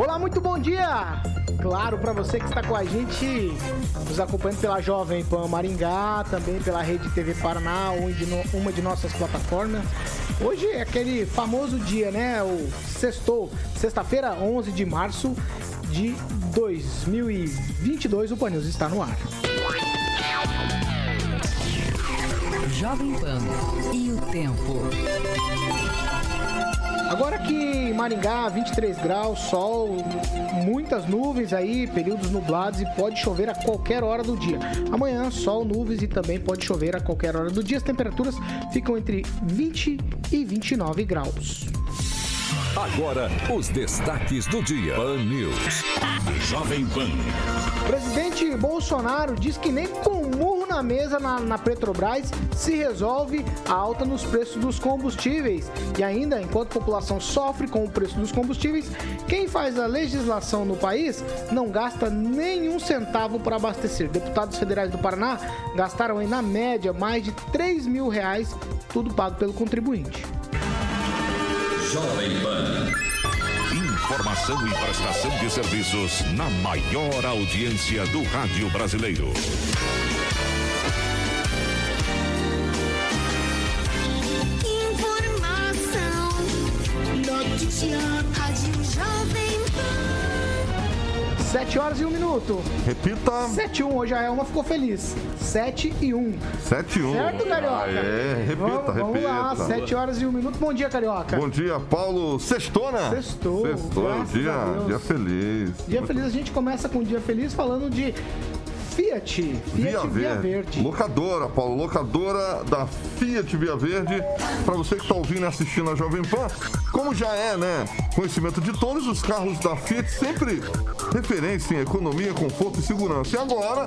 Olá, muito bom dia! Claro, para você que está com a gente, nos acompanhando pela Jovem Pan Maringá, também pela Rede TV Paraná, uma de nossas plataformas. Hoje é aquele famoso dia, né? O sextou, sexta-feira, 11 de março de 2022, o Pan News está no ar. Jovem Pan e o tempo. Agora aqui em Maringá, 23 graus, sol, muitas nuvens aí, períodos nublados e pode chover a qualquer hora do dia. Amanhã, sol, nuvens e também pode chover a qualquer hora do dia. As temperaturas ficam entre 20 e 29 graus. Agora, os destaques do dia. Pan News. Jovem Pan. Presidente Bolsonaro diz que nem com murro na mesa na, na, Petrobras se resolve a alta nos preços dos combustíveis. E ainda, enquanto a população sofre com o preço dos combustíveis, quem faz a legislação no país não gasta nenhum centavo para abastecer. Deputados federais do Paraná gastaram, aí, na média, mais de 3 mil reais, tudo pago pelo contribuinte. Jovem Pan. Informação e prestação de serviços na maior audiência do rádio brasileiro. Sete horas e um minuto. Repita. Sete e um. Hoje a Elma ficou feliz. Sete e um. Sete e um. Certo, Carioca? É, repita, vamos, repita. Vamos lá, sete horas e um minuto. Bom dia, Carioca. Bom dia, Paulo. Sextona. Sextou. Sextou, dia, dia feliz. Dia feliz. A gente começa com um dia feliz falando de Fiat, Fiat Via, Via Verde. Verde. Locadora, Paulo, locadora da Fiat Via Verde. Para você que está ouvindo e assistindo a Jovem Pan, como já é, né? Conhecimento de todos os carros da Fiat, sempre referência em economia, conforto e segurança. E agora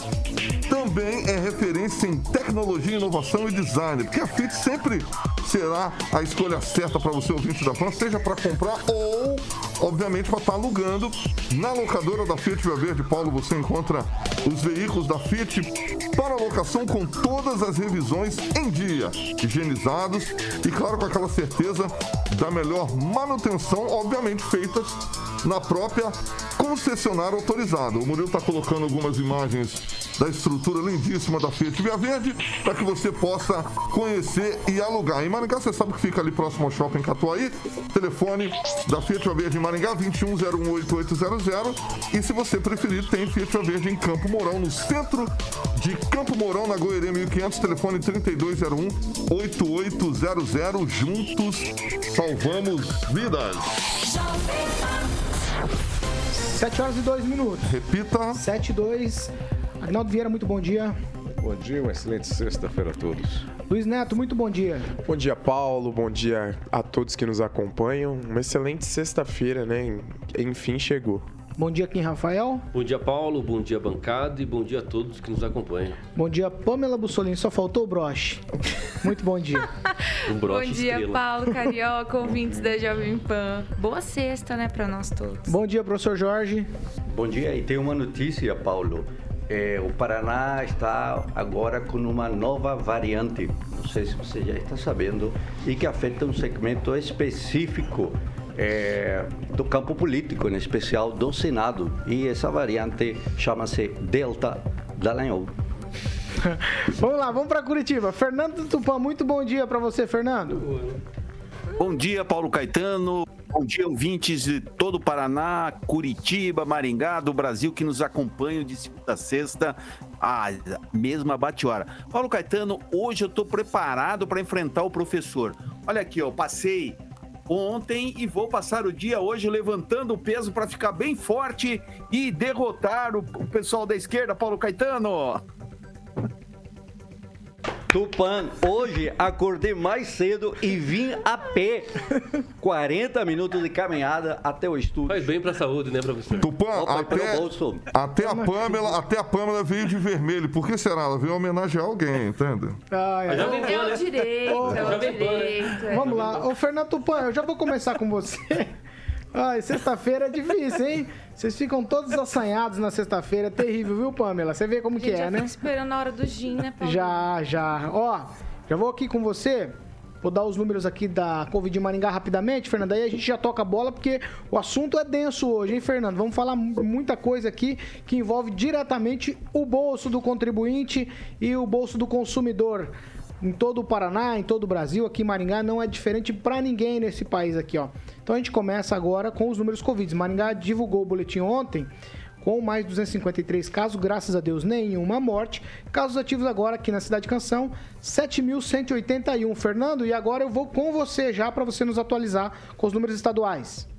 também é referência em tecnologia, inovação e design, porque a Fiat sempre será a escolha certa para você ouvinte da Pan, seja para comprar ou, obviamente, para estar tá alugando. Na locadora da Fiat Via Verde, Paulo, você encontra os veículos da Fiat para locação com todas as revisões em dia, higienizados e, claro, com aquela certeza da melhor manutenção, obviamente feitas na própria concessionária autorizada. O Murilo está colocando algumas imagens da estrutura lindíssima da Fiat Via Verde para que você possa conhecer e alugar. Em Maringá, você sabe que fica ali próximo ao Shopping Catuaí. Telefone da Fiat Via Verde em Maringá, 21018800. E se você preferir, tem Fiat Via Verde em Campo Mourão, no centro de Campo Mourão, na Goiânia 1500. Telefone 3201 8800. Juntos salvamos vidas. 7 horas e 2 minutos. Repita. 7 e 2. Agnaldo Vieira, muito bom dia. Bom dia, uma excelente sexta-feira a todos. Luiz Neto, muito bom dia. Bom dia, Paulo. Bom dia a todos que nos acompanham. Uma excelente sexta-feira, né? Enfim, chegou. Bom dia, Kim Rafael. Bom dia, Paulo. Bom dia, bancada. E bom dia a todos que nos acompanham. Bom dia, Pamela Bussolini. Só faltou o broche. Muito bom dia. um broche bom dia, estrela. Paulo Carioca, ouvintes da Jovem Pan. Boa sexta, né, para nós todos. Bom dia, professor Jorge. Bom dia. E tem uma notícia, Paulo. É, o Paraná está agora com uma nova variante, não sei se você já está sabendo, e que afeta um segmento específico é, do campo político, em especial do Senado. E essa variante chama-se Delta Dallagnol. vamos lá, vamos para Curitiba. Fernando Tupã, muito bom dia para você, Fernando. Bom dia, Paulo Caetano. Bom dia, ouvintes de todo o Paraná, Curitiba, Maringá, do Brasil que nos acompanham de segunda a sexta, a mesma bate-hora. Paulo Caetano, hoje eu estou preparado para enfrentar o professor. Olha aqui, eu passei ontem e vou passar o dia hoje levantando o peso para ficar bem forte e derrotar o, o pessoal da esquerda, Paulo Caetano. Tupan, hoje acordei mais cedo e vim a pé. 40 minutos de caminhada até o estúdio. Faz bem pra saúde, né, professor? Tupã, Opa, até, até, a Pamela, até a Pamela veio de vermelho. Por que será? Ela veio homenagear alguém, entende? Ai, ai. Já vem É o direito, é o né? direito. é. Vamos lá. Ô, Fernando Tupan, eu já vou começar com você. Ai, sexta-feira é difícil, hein? Vocês ficam todos assanhados na sexta-feira. É terrível, viu, Pamela? Você vê como que é, já né? fica esperando a hora do gin, né, Paulo? Já, já. Ó, já vou aqui com você. Vou dar os números aqui da Covid em Maringá rapidamente, Fernando. Aí a gente já toca a bola, porque o assunto é denso hoje, hein, Fernando? Vamos falar mu- muita coisa aqui que envolve diretamente o bolso do contribuinte e o bolso do consumidor. Em todo o Paraná, em todo o Brasil, aqui em Maringá, não é diferente para ninguém nesse país aqui, ó. Então a gente começa agora com os números Covid. Maringá divulgou o boletim ontem com mais 253 casos, graças a Deus nenhuma morte. Casos ativos agora aqui na Cidade Canção, 7.181. Fernando, e agora eu vou com você já para você nos atualizar com os números estaduais.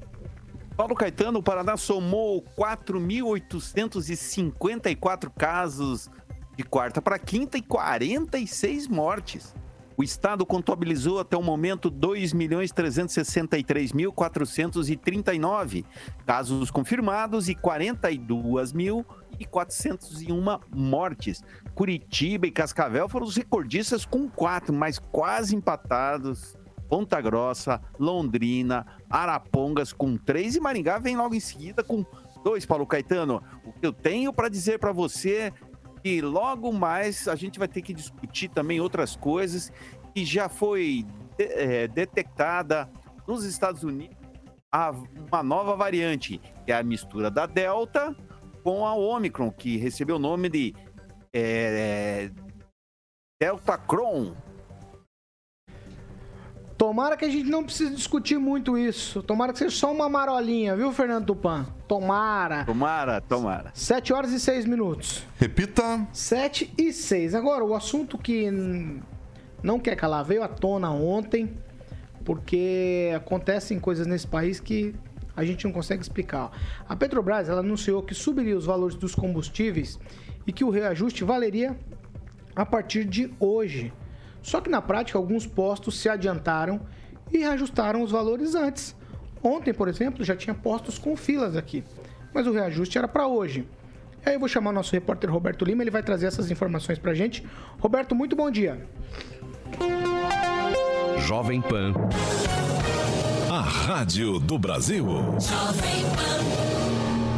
Paulo Caetano, o Paraná somou 4.854 casos de quarta para quinta e 46 mortes. O estado contabilizou até o momento 2.363.439 casos confirmados e 42.401 mortes. Curitiba e Cascavel foram os recordistas com quatro, mas quase empatados. Ponta Grossa, Londrina, Arapongas com três e Maringá vem logo em seguida com dois, Paulo Caetano. O que eu tenho para dizer para você que logo mais a gente vai ter que discutir também outras coisas que já foi de- eh, detectada nos Estados Unidos a- uma nova variante, que é a mistura da Delta com a Omicron, que recebeu o nome de eh, Delta Cron. Tomara que a gente não precise discutir muito isso. Tomara que seja só uma marolinha, viu, Fernando Tupan? Tomara. Tomara, tomara. 7 horas e 6 minutos. Repita. 7 e 6. Agora, o assunto que não quer calar veio à tona ontem, porque acontecem coisas nesse país que a gente não consegue explicar. A Petrobras ela anunciou que subiria os valores dos combustíveis e que o reajuste valeria a partir de hoje. Só que na prática, alguns postos se adiantaram e reajustaram os valores antes. Ontem, por exemplo, já tinha postos com filas aqui, mas o reajuste era para hoje. E aí eu vou chamar o nosso repórter Roberto Lima, ele vai trazer essas informações pra gente. Roberto, muito bom dia. Jovem Pan. A Rádio do Brasil.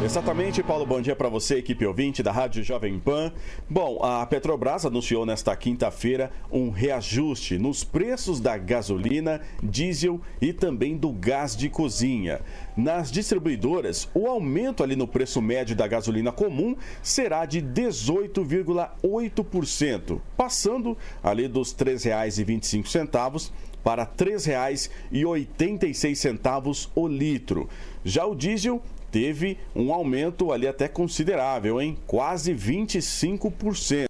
Exatamente, Paulo. Bom dia para você, equipe ouvinte da Rádio Jovem Pan. Bom, a Petrobras anunciou nesta quinta-feira um reajuste nos preços da gasolina, diesel e também do gás de cozinha. Nas distribuidoras, o aumento ali no preço médio da gasolina comum será de 18,8%, passando ali dos R$ 3,25 para R$ 3,86 o litro. Já o diesel teve um aumento ali até considerável, hein? Quase 25%,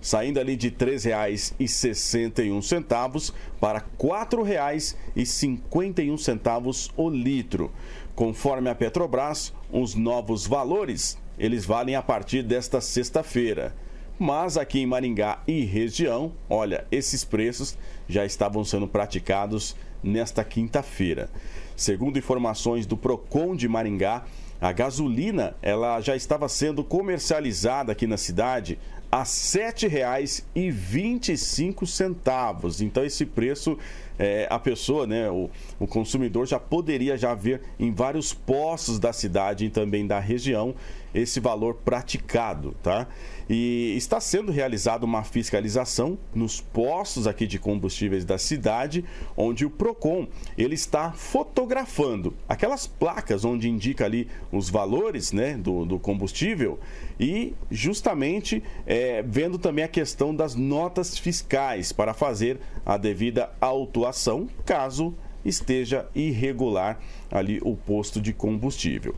saindo ali de R$ 3,61 para R$ 4,51 o litro. Conforme a Petrobras, os novos valores, eles valem a partir desta sexta-feira. Mas aqui em Maringá e região, olha, esses preços já estavam sendo praticados nesta quinta-feira. Segundo informações do Procon de Maringá, a gasolina ela já estava sendo comercializada aqui na cidade a R$ 7,25. Então esse preço é, a pessoa, né, o, o consumidor já poderia já ver em vários postos da cidade e também da região esse valor praticado, tá? E está sendo realizada uma fiscalização nos postos aqui de combustíveis da cidade, onde o Procon ele está fotografando aquelas placas onde indica ali os valores, né, do, do combustível e justamente é, vendo também a questão das notas fiscais para fazer a devida autuação caso esteja irregular ali o posto de combustível.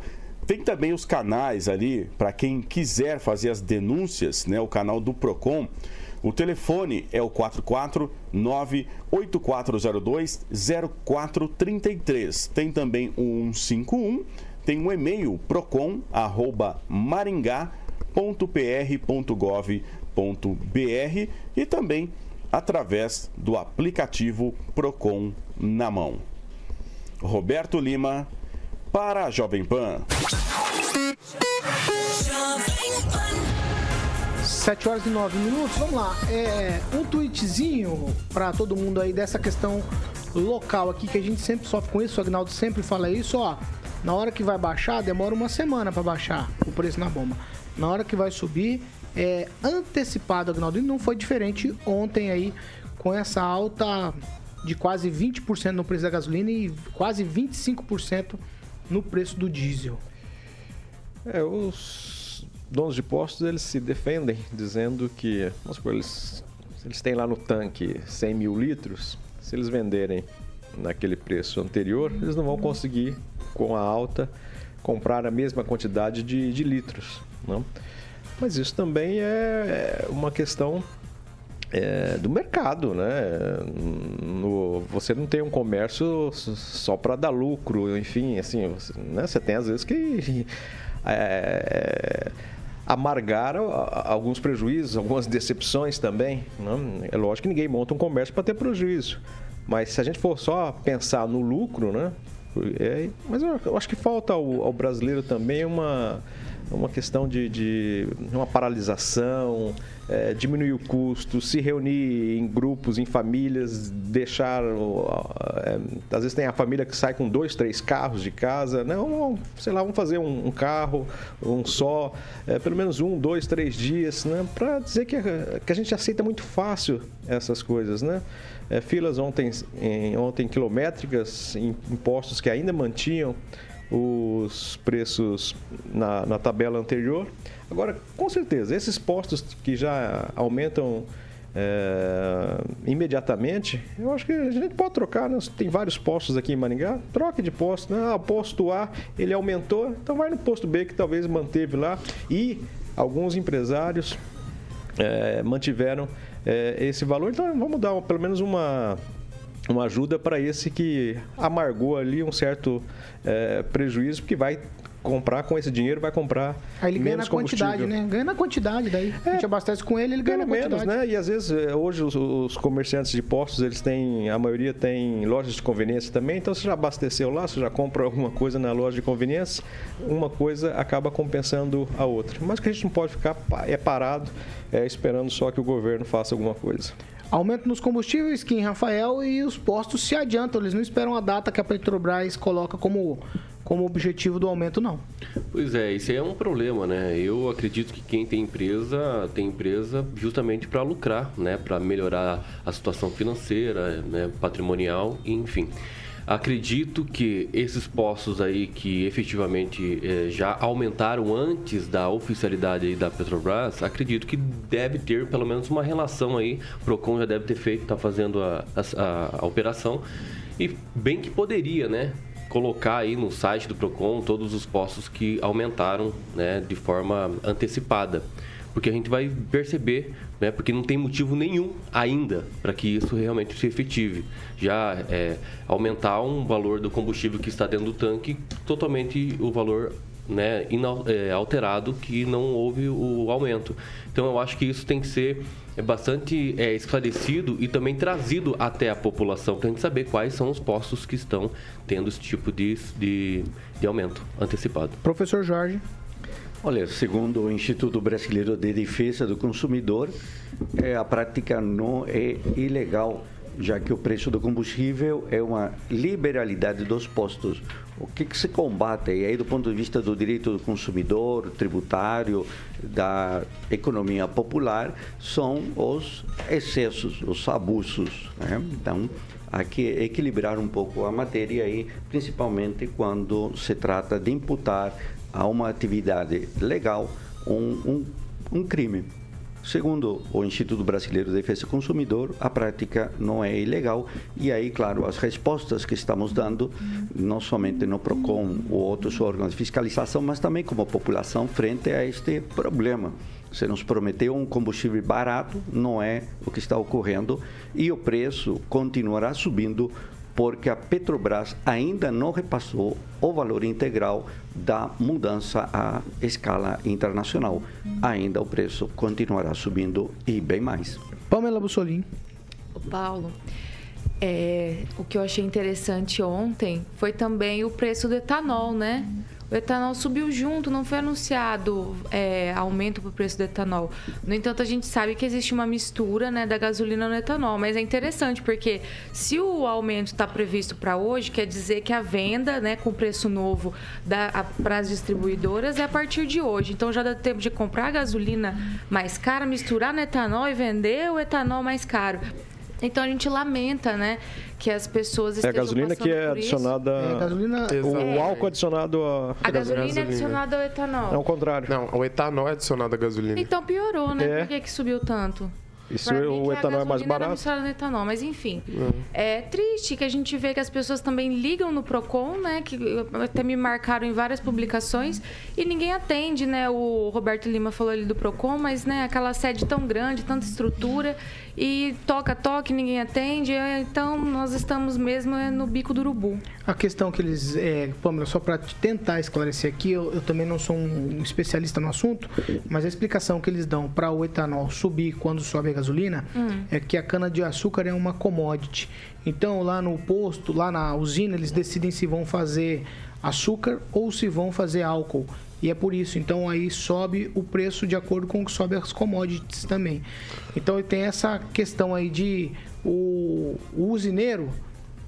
Tem também os canais ali para quem quiser fazer as denúncias, né? O canal do Procon. O telefone é o 449 8402 0433. Tem também o 151, tem um e-mail procon@maringá.pr.gov.br e também através do aplicativo Procon na mão. Roberto Lima para a Jovem Pan. 7 horas e 9 minutos, vamos lá. É, um tweetzinho para todo mundo aí dessa questão local aqui, que a gente sempre sofre com isso, o Agnaldo sempre fala isso, ó. Na hora que vai baixar, demora uma semana para baixar o preço na bomba. Na hora que vai subir, é antecipado, Agnaldo. E não foi diferente ontem aí, com essa alta de quase 20% no preço da gasolina e quase 25% no preço do diesel. É, os donos de postos eles se defendem dizendo que, vamos supor, eles, eles têm lá no tanque 100 mil litros, se eles venderem naquele preço anterior, eles não vão conseguir, com a alta, comprar a mesma quantidade de, de litros. Não? Mas isso também é uma questão é, do mercado, né? No, você não tem um comércio só para dar lucro, enfim, assim, você, né? você tem às vezes que é, amargar alguns prejuízos, algumas decepções também. Né? É lógico que ninguém monta um comércio para ter prejuízo, mas se a gente for só pensar no lucro, né? É, mas eu acho que falta ao, ao brasileiro também uma uma questão de, de uma paralisação, é, diminuir o custo, se reunir em grupos, em famílias, deixar. É, às vezes tem a família que sai com dois, três carros de casa. Não, sei lá, vamos fazer um, um carro, um só, é, pelo menos um, dois, três dias, né? Para dizer que, que a gente aceita muito fácil essas coisas, né? É, filas ontem, em, ontem quilométricas, em, impostos que ainda mantinham os preços na, na tabela anterior. Agora, com certeza, esses postos que já aumentam é, imediatamente, eu acho que a gente pode trocar, né? Tem vários postos aqui em Maringá, troque de posto, né? Ah, posto A, ele aumentou, então vai no posto B que talvez manteve lá. E alguns empresários é, mantiveram é, esse valor, então vamos dar pelo menos uma uma ajuda para esse que amargou ali um certo é, prejuízo, porque vai comprar com esse dinheiro, vai comprar Aí ele ganha na quantidade, né? Ganha na quantidade daí. É, a gente abastece com ele, ele ganha na menos, né? E às vezes, é, hoje os, os, comerciantes de postos, eles têm, a maioria tem lojas de conveniência também, então você já abasteceu lá, você já compra alguma coisa na loja de conveniência, uma coisa acaba compensando a outra. Mas que a gente não pode ficar é parado é, esperando só que o governo faça alguma coisa. Aumento nos combustíveis que em Rafael e os postos se adiantam, eles não esperam a data que a Petrobras coloca como como objetivo do aumento, não. Pois é, isso aí é um problema, né? Eu acredito que quem tem empresa tem empresa justamente para lucrar, né? Para melhorar a situação financeira, né? patrimonial, enfim. Acredito que esses postos aí que efetivamente eh, já aumentaram antes da oficialidade da Petrobras, acredito que deve ter pelo menos uma relação aí. Procon já deve ter feito, está fazendo a, a, a operação. E bem que poderia, né? colocar aí no site do Procon todos os postos que aumentaram né, de forma antecipada porque a gente vai perceber, né, porque não tem motivo nenhum ainda para que isso realmente se efetive. Já é, aumentar um valor do combustível que está dentro do tanque, totalmente o valor né, é, alterado que não houve o aumento. Então eu acho que isso tem que ser bastante é, esclarecido e também trazido até a população para a gente saber quais são os postos que estão tendo esse tipo de, de, de aumento antecipado. Professor Jorge. Olha, segundo o Instituto Brasileiro de Defesa do Consumidor, é, a prática não é ilegal, já que o preço do combustível é uma liberalidade dos postos. O que, que se combate e aí do ponto de vista do direito do consumidor, tributário, da economia popular, são os excessos, os abusos. Né? Então, há que equilibrar um pouco a matéria aí, principalmente quando se trata de imputar a uma atividade legal um, um, um crime. Segundo o Instituto Brasileiro de Defesa do Consumidor, a prática não é ilegal e aí, claro, as respostas que estamos dando, não somente no PROCON ou outros órgãos de fiscalização, mas também como população frente a este problema. Você nos prometeu um combustível barato, não é o que está ocorrendo e o preço continuará subindo porque a Petrobras ainda não repassou o valor integral da mudança à escala internacional. Ainda o preço continuará subindo e bem mais. Pamela Bussolini. Ô, Paulo, é, o que eu achei interessante ontem foi também o preço do etanol, né? O etanol subiu junto, não foi anunciado é, aumento para o preço do etanol. No entanto, a gente sabe que existe uma mistura né, da gasolina no etanol, mas é interessante porque se o aumento está previsto para hoje, quer dizer que a venda né, com preço novo para as distribuidoras é a partir de hoje. Então já dá tempo de comprar a gasolina mais cara, misturar no etanol e vender o etanol mais caro. Então a gente lamenta, né, que as pessoas É a gasolina que é adicionada. É, gasolina... O, álcool adicionado a. A gasolina é adicionada ao etanol. É o contrário. Não, o etanol é adicionado à gasolina. Então piorou, né? É. Por que, que subiu tanto? Isso Pra mim, o etanol é mais era barato. misturada no etanol, mas enfim. É triste que a gente vê que as pessoas também ligam no Procon, né? Que até me marcaram em várias publicações e ninguém atende, né? O Roberto Lima falou ali do Procon, mas né, aquela sede tão grande, tanta estrutura e toca toque, ninguém atende. é, Então nós estamos mesmo é, no bico do urubu. A questão que eles, é, Pamela, só para tentar esclarecer aqui, eu, eu também não sou um especialista no assunto, mas a explicação que eles dão para o etanol subir quando sobe a gasolina Hum. é que a cana-de-açúcar é uma commodity. Então, lá no posto, lá na usina, eles decidem se vão fazer açúcar ou se vão fazer álcool. E é por isso. Então, aí sobe o preço de acordo com o que sobe as commodities também. Então, tem essa questão aí de o, o usineiro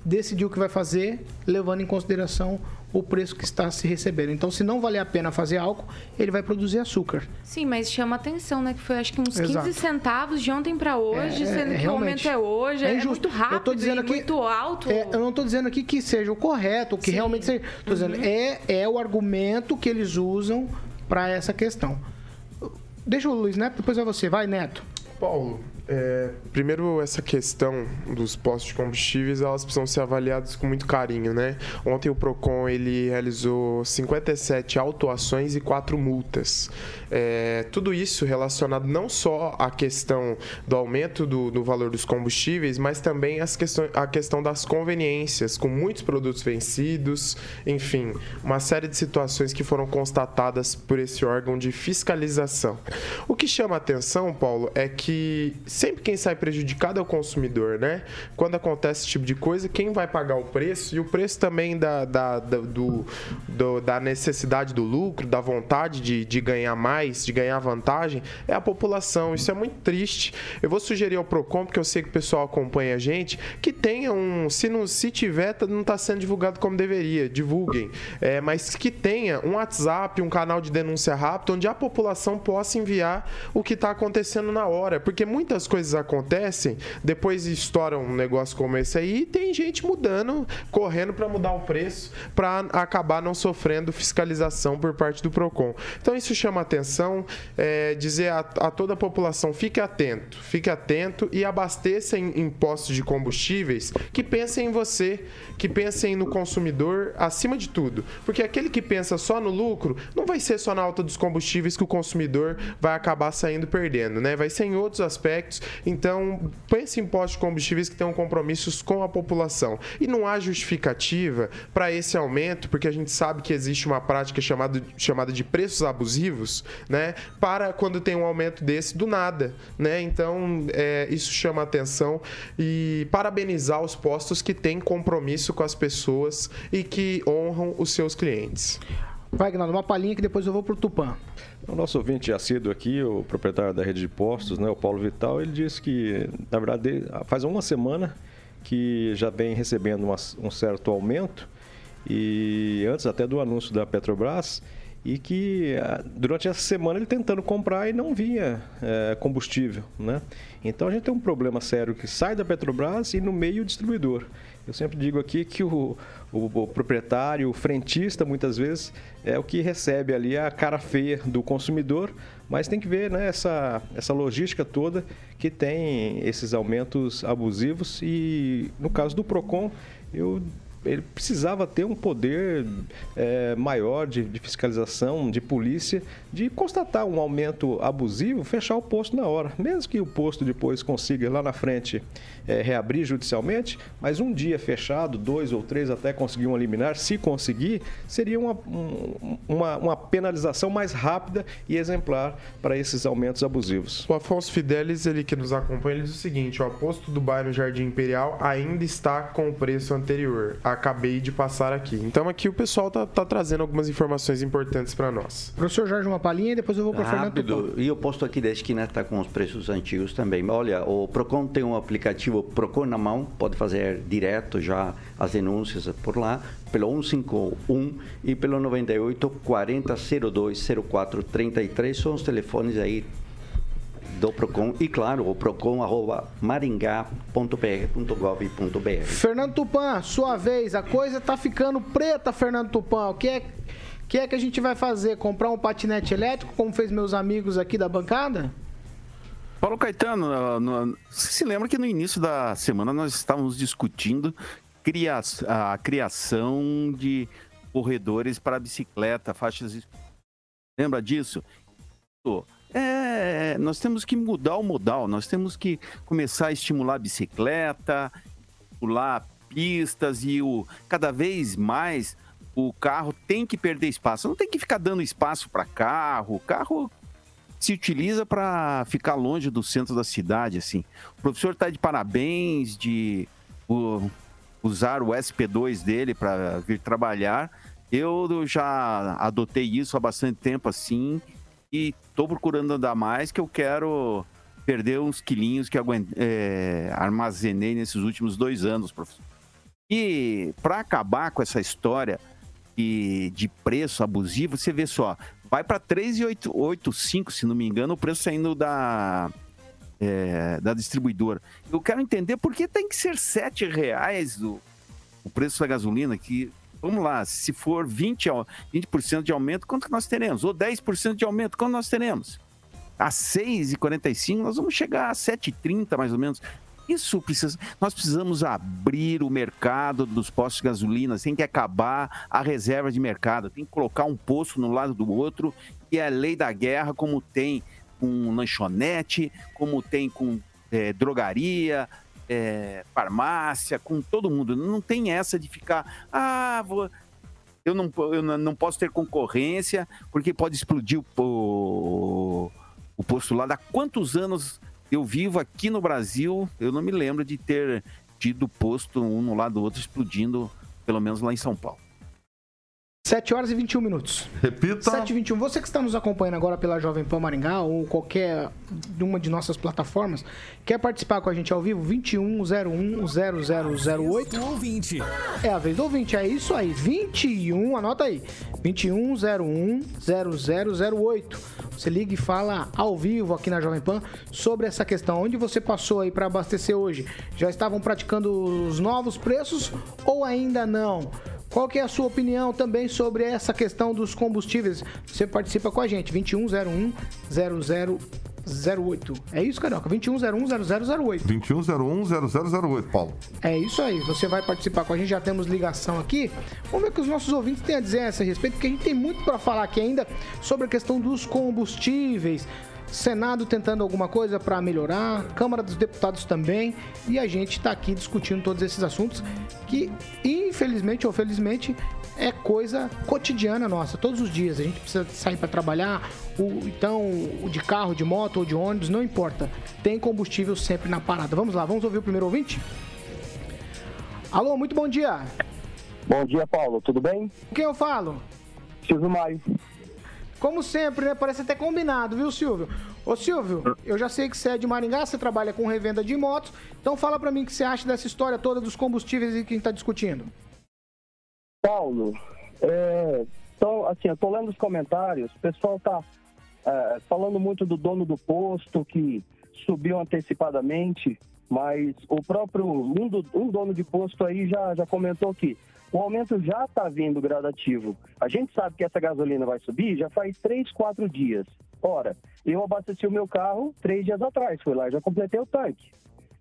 decidir o que vai fazer, levando em consideração o preço que está se recebendo. Então, se não valer a pena fazer álcool, ele vai produzir açúcar. Sim, mas chama atenção, né? Que foi acho que uns 15 Exato. centavos de ontem para hoje, É, é, sendo que o aumento é hoje. É É, injusto. muito rápido Eu tô dizendo e aqui- muito alto. É, eu não estou dizendo aqui que seja o correto, que realmente seja. Tô dizendo, é, é o argumento que eles usam para essa questão. Deixa o Luiz Neto, depois é você. Vai, Neto. Paulo, é, primeiro essa questão dos postos de combustíveis, elas precisam ser avaliadas com muito carinho, né? Ontem o Procon ele realizou 57 autuações e 4 multas. É, tudo isso relacionado não só à questão do aumento do, do valor dos combustíveis, mas também as questões, a questão das conveniências, com muitos produtos vencidos, enfim, uma série de situações que foram constatadas por esse órgão de fiscalização. O que chama atenção, Paulo, é que sempre quem sai prejudicado é o consumidor, né? Quando acontece esse tipo de coisa, quem vai pagar o preço e o preço também da, da, da- do, do- da necessidade do lucro, da vontade de, de ganhar mais, de ganhar vantagem, é a população. Isso é muito triste. Eu vou sugerir ao Procon, porque eu sei que o pessoal acompanha a gente, que tenha um. Se, não, se tiver, tá- não está sendo divulgado como deveria, divulguem. É, mas que tenha um WhatsApp, um canal de denúncia rápido, onde a população possa enviar o que está acontecendo na hora. Porque muitas coisas acontecem, depois estoura um negócio como esse aí, e tem gente mudando, correndo para mudar o preço, para acabar não sofrendo fiscalização por parte do PROCON. Então isso chama atenção, é, dizer a, a toda a população, fique atento, fique atento e abasteça em, em postos de combustíveis que pensem em você, que pensem no consumidor acima de tudo. Porque aquele que pensa só no lucro, não vai ser só na alta dos combustíveis que o consumidor vai acabar saindo perdendo, né? Vai ser em outros aspectos. Então, pense em postos de combustíveis que tenham compromissos com a população. E não há justificativa para esse aumento, porque a gente sabe que existe uma prática chamada, chamada de preços abusivos, né? Para quando tem um aumento desse do nada, né? Então, é, isso chama atenção e parabenizar os postos que têm compromisso com as pessoas e que honram os seus clientes. Vai, Gnaldo, uma palhinha que depois eu vou pro Tupã. O nosso ouvinte assíduo aqui, o proprietário da rede de postos, né, o Paulo Vital, ele disse que, na verdade, faz uma semana que já vem recebendo uma- um certo aumento, e antes até do anúncio da Petrobras, e que ah, durante essa semana ele tentando comprar e não vinha eh, combustível, né? Então a gente tem um problema sério que sai da Petrobras e no meio o distribuidor. Eu sempre digo aqui que o, o- o proprietário, o frentista, muitas vezes, é o que recebe ali a cara feia do consumidor, mas tem que ver né, essa, essa logística toda que tem esses aumentos abusivos e no caso do PROCON, eu ele precisava ter um poder é, maior de, de, fiscalização, de polícia, de constatar um aumento abusivo, fechar o posto na hora. Mesmo que o posto depois consiga lá na frente é, reabrir judicialmente, mas um dia fechado, dois ou três até conseguir um liminar, se conseguir, seria uma, uma, uma penalização mais rápida e exemplar para esses aumentos abusivos. O Afonso Fidelis, ele que nos acompanha, ele diz o seguinte: o posto do bairro Jardim Imperial ainda está com o preço anterior. Acabei de passar aqui. Então aqui o pessoal tá, tá trazendo algumas informações importantes para nós. Professor Jorge, uma palhinha e depois eu vou para o Fernando. E o posto aqui da esquina está com os preços antigos também. Olha, o Procon tem um aplicativo Procon na mão, pode fazer direto já as denúncias por lá, pelo 151 e pelo 98 40 02 04 33 são os telefones aí do Procon e, claro, o procon.maringá.br.gov.br. Fernando Tupan, sua vez, a coisa tá ficando preta, Fernando Tupan. O que é, que é que a gente vai fazer? Comprar um patinete elétrico, como fez meus amigos aqui da bancada? Paulo Caetano, no, você se lembra que no início da semana nós estávamos discutindo cria, a criação de corredores para bicicleta, faixas. Lembra disso? É, nós temos que mudar o modal, nós temos que começar a estimular a bicicleta, pular pistas e o cada vez mais o carro tem que perder espaço. Não tem que ficar dando espaço para carro. O carro se utiliza para ficar longe do centro da cidade, assim. O professor está de parabéns de usar o SP2 dele para vir trabalhar. Eu já adotei isso há bastante tempo, assim, e estou procurando andar mais, que eu quero perder uns quilinhos que é, armazenei nesses últimos dois anos, professor. E para acabar com essa história de, de preço abusivo, você vê só, vai para 3,85, se não me engano, o preço saindo da, é, da distribuidora. Eu quero entender por que tem que ser R$ reais o, o preço da gasolina, que vamos lá, se for 20%, 20 de aumento, quanto que nós teremos? Ou 10% de aumento, quanto nós teremos? A 6,45 nós vamos chegar a 7,30 mais ou menos. Isso precisa. Nós precisamos abrir o mercado dos postos de gasolina, tem que acabar a reserva de mercado, tem que colocar um posto no lado do outro, e é a lei da guerra, como tem com lanchonete, como tem com é, drogaria, é, farmácia, com todo mundo. Não tem essa de ficar, ah, vou, eu, não, eu não posso ter concorrência, porque pode explodir o, o postulado. Há quantos anos eu vivo aqui no Brasil, eu não me lembro de ter tido posto um no lado do outro explodindo, pelo menos lá em São Paulo. 7 horas e 21 minutos. Repita. 7 e 21. Você que está nos acompanhando agora pela Jovem Pan Maringá ou qualquer uma de nossas plataformas, quer participar com a gente ao vivo? 2101-0008. ouvinte. É a vez do ouvinte, é isso aí. 21, anota aí. 2101-0008. Você liga e fala ao vivo aqui na Jovem Pan sobre essa questão. Onde você passou aí para abastecer hoje? Já estavam praticando os novos preços ou ainda não? Qual que é a sua opinião também sobre essa questão dos combustíveis? Você participa com a gente, 2101 0008. É isso, Carioca? 2101 0008. 2101 0008, Paulo. É isso aí. Você vai participar com a gente, já temos ligação aqui. Vamos ver o que os nossos ouvintes têm a dizer a esse respeito, porque a gente tem muito para falar aqui ainda sobre a questão dos combustíveis. Senado tentando alguma coisa para melhorar, Câmara dos Deputados também, e a gente está aqui discutindo todos esses assuntos que, infelizmente ou felizmente, é coisa cotidiana nossa, todos os dias. A gente precisa sair para trabalhar, o, então, o de carro, de moto ou de ônibus, não importa. Tem combustível sempre na parada. Vamos lá, vamos ouvir o primeiro ouvinte? Alô, muito bom dia. Bom dia, Paulo. Tudo bem? Quem eu falo? Silvio Maio. Como sempre, né? Parece até combinado, viu, Silvio? Ô, Silvio, eu já sei que você é de Maringá, você trabalha com revenda de motos. Então fala para mim o que você acha dessa história toda dos combustíveis que a gente tá discutindo. Paulo, é, então, assim, eu tô lendo os comentários, o pessoal tá é, falando muito do dono do posto que subiu antecipadamente, mas o próprio, um, do, um dono de posto aí já, já comentou que o aumento já está vindo gradativo. A gente sabe que essa gasolina vai subir já faz três, quatro dias. Ora, eu abasteci o meu carro três dias atrás, fui lá e já completei o tanque.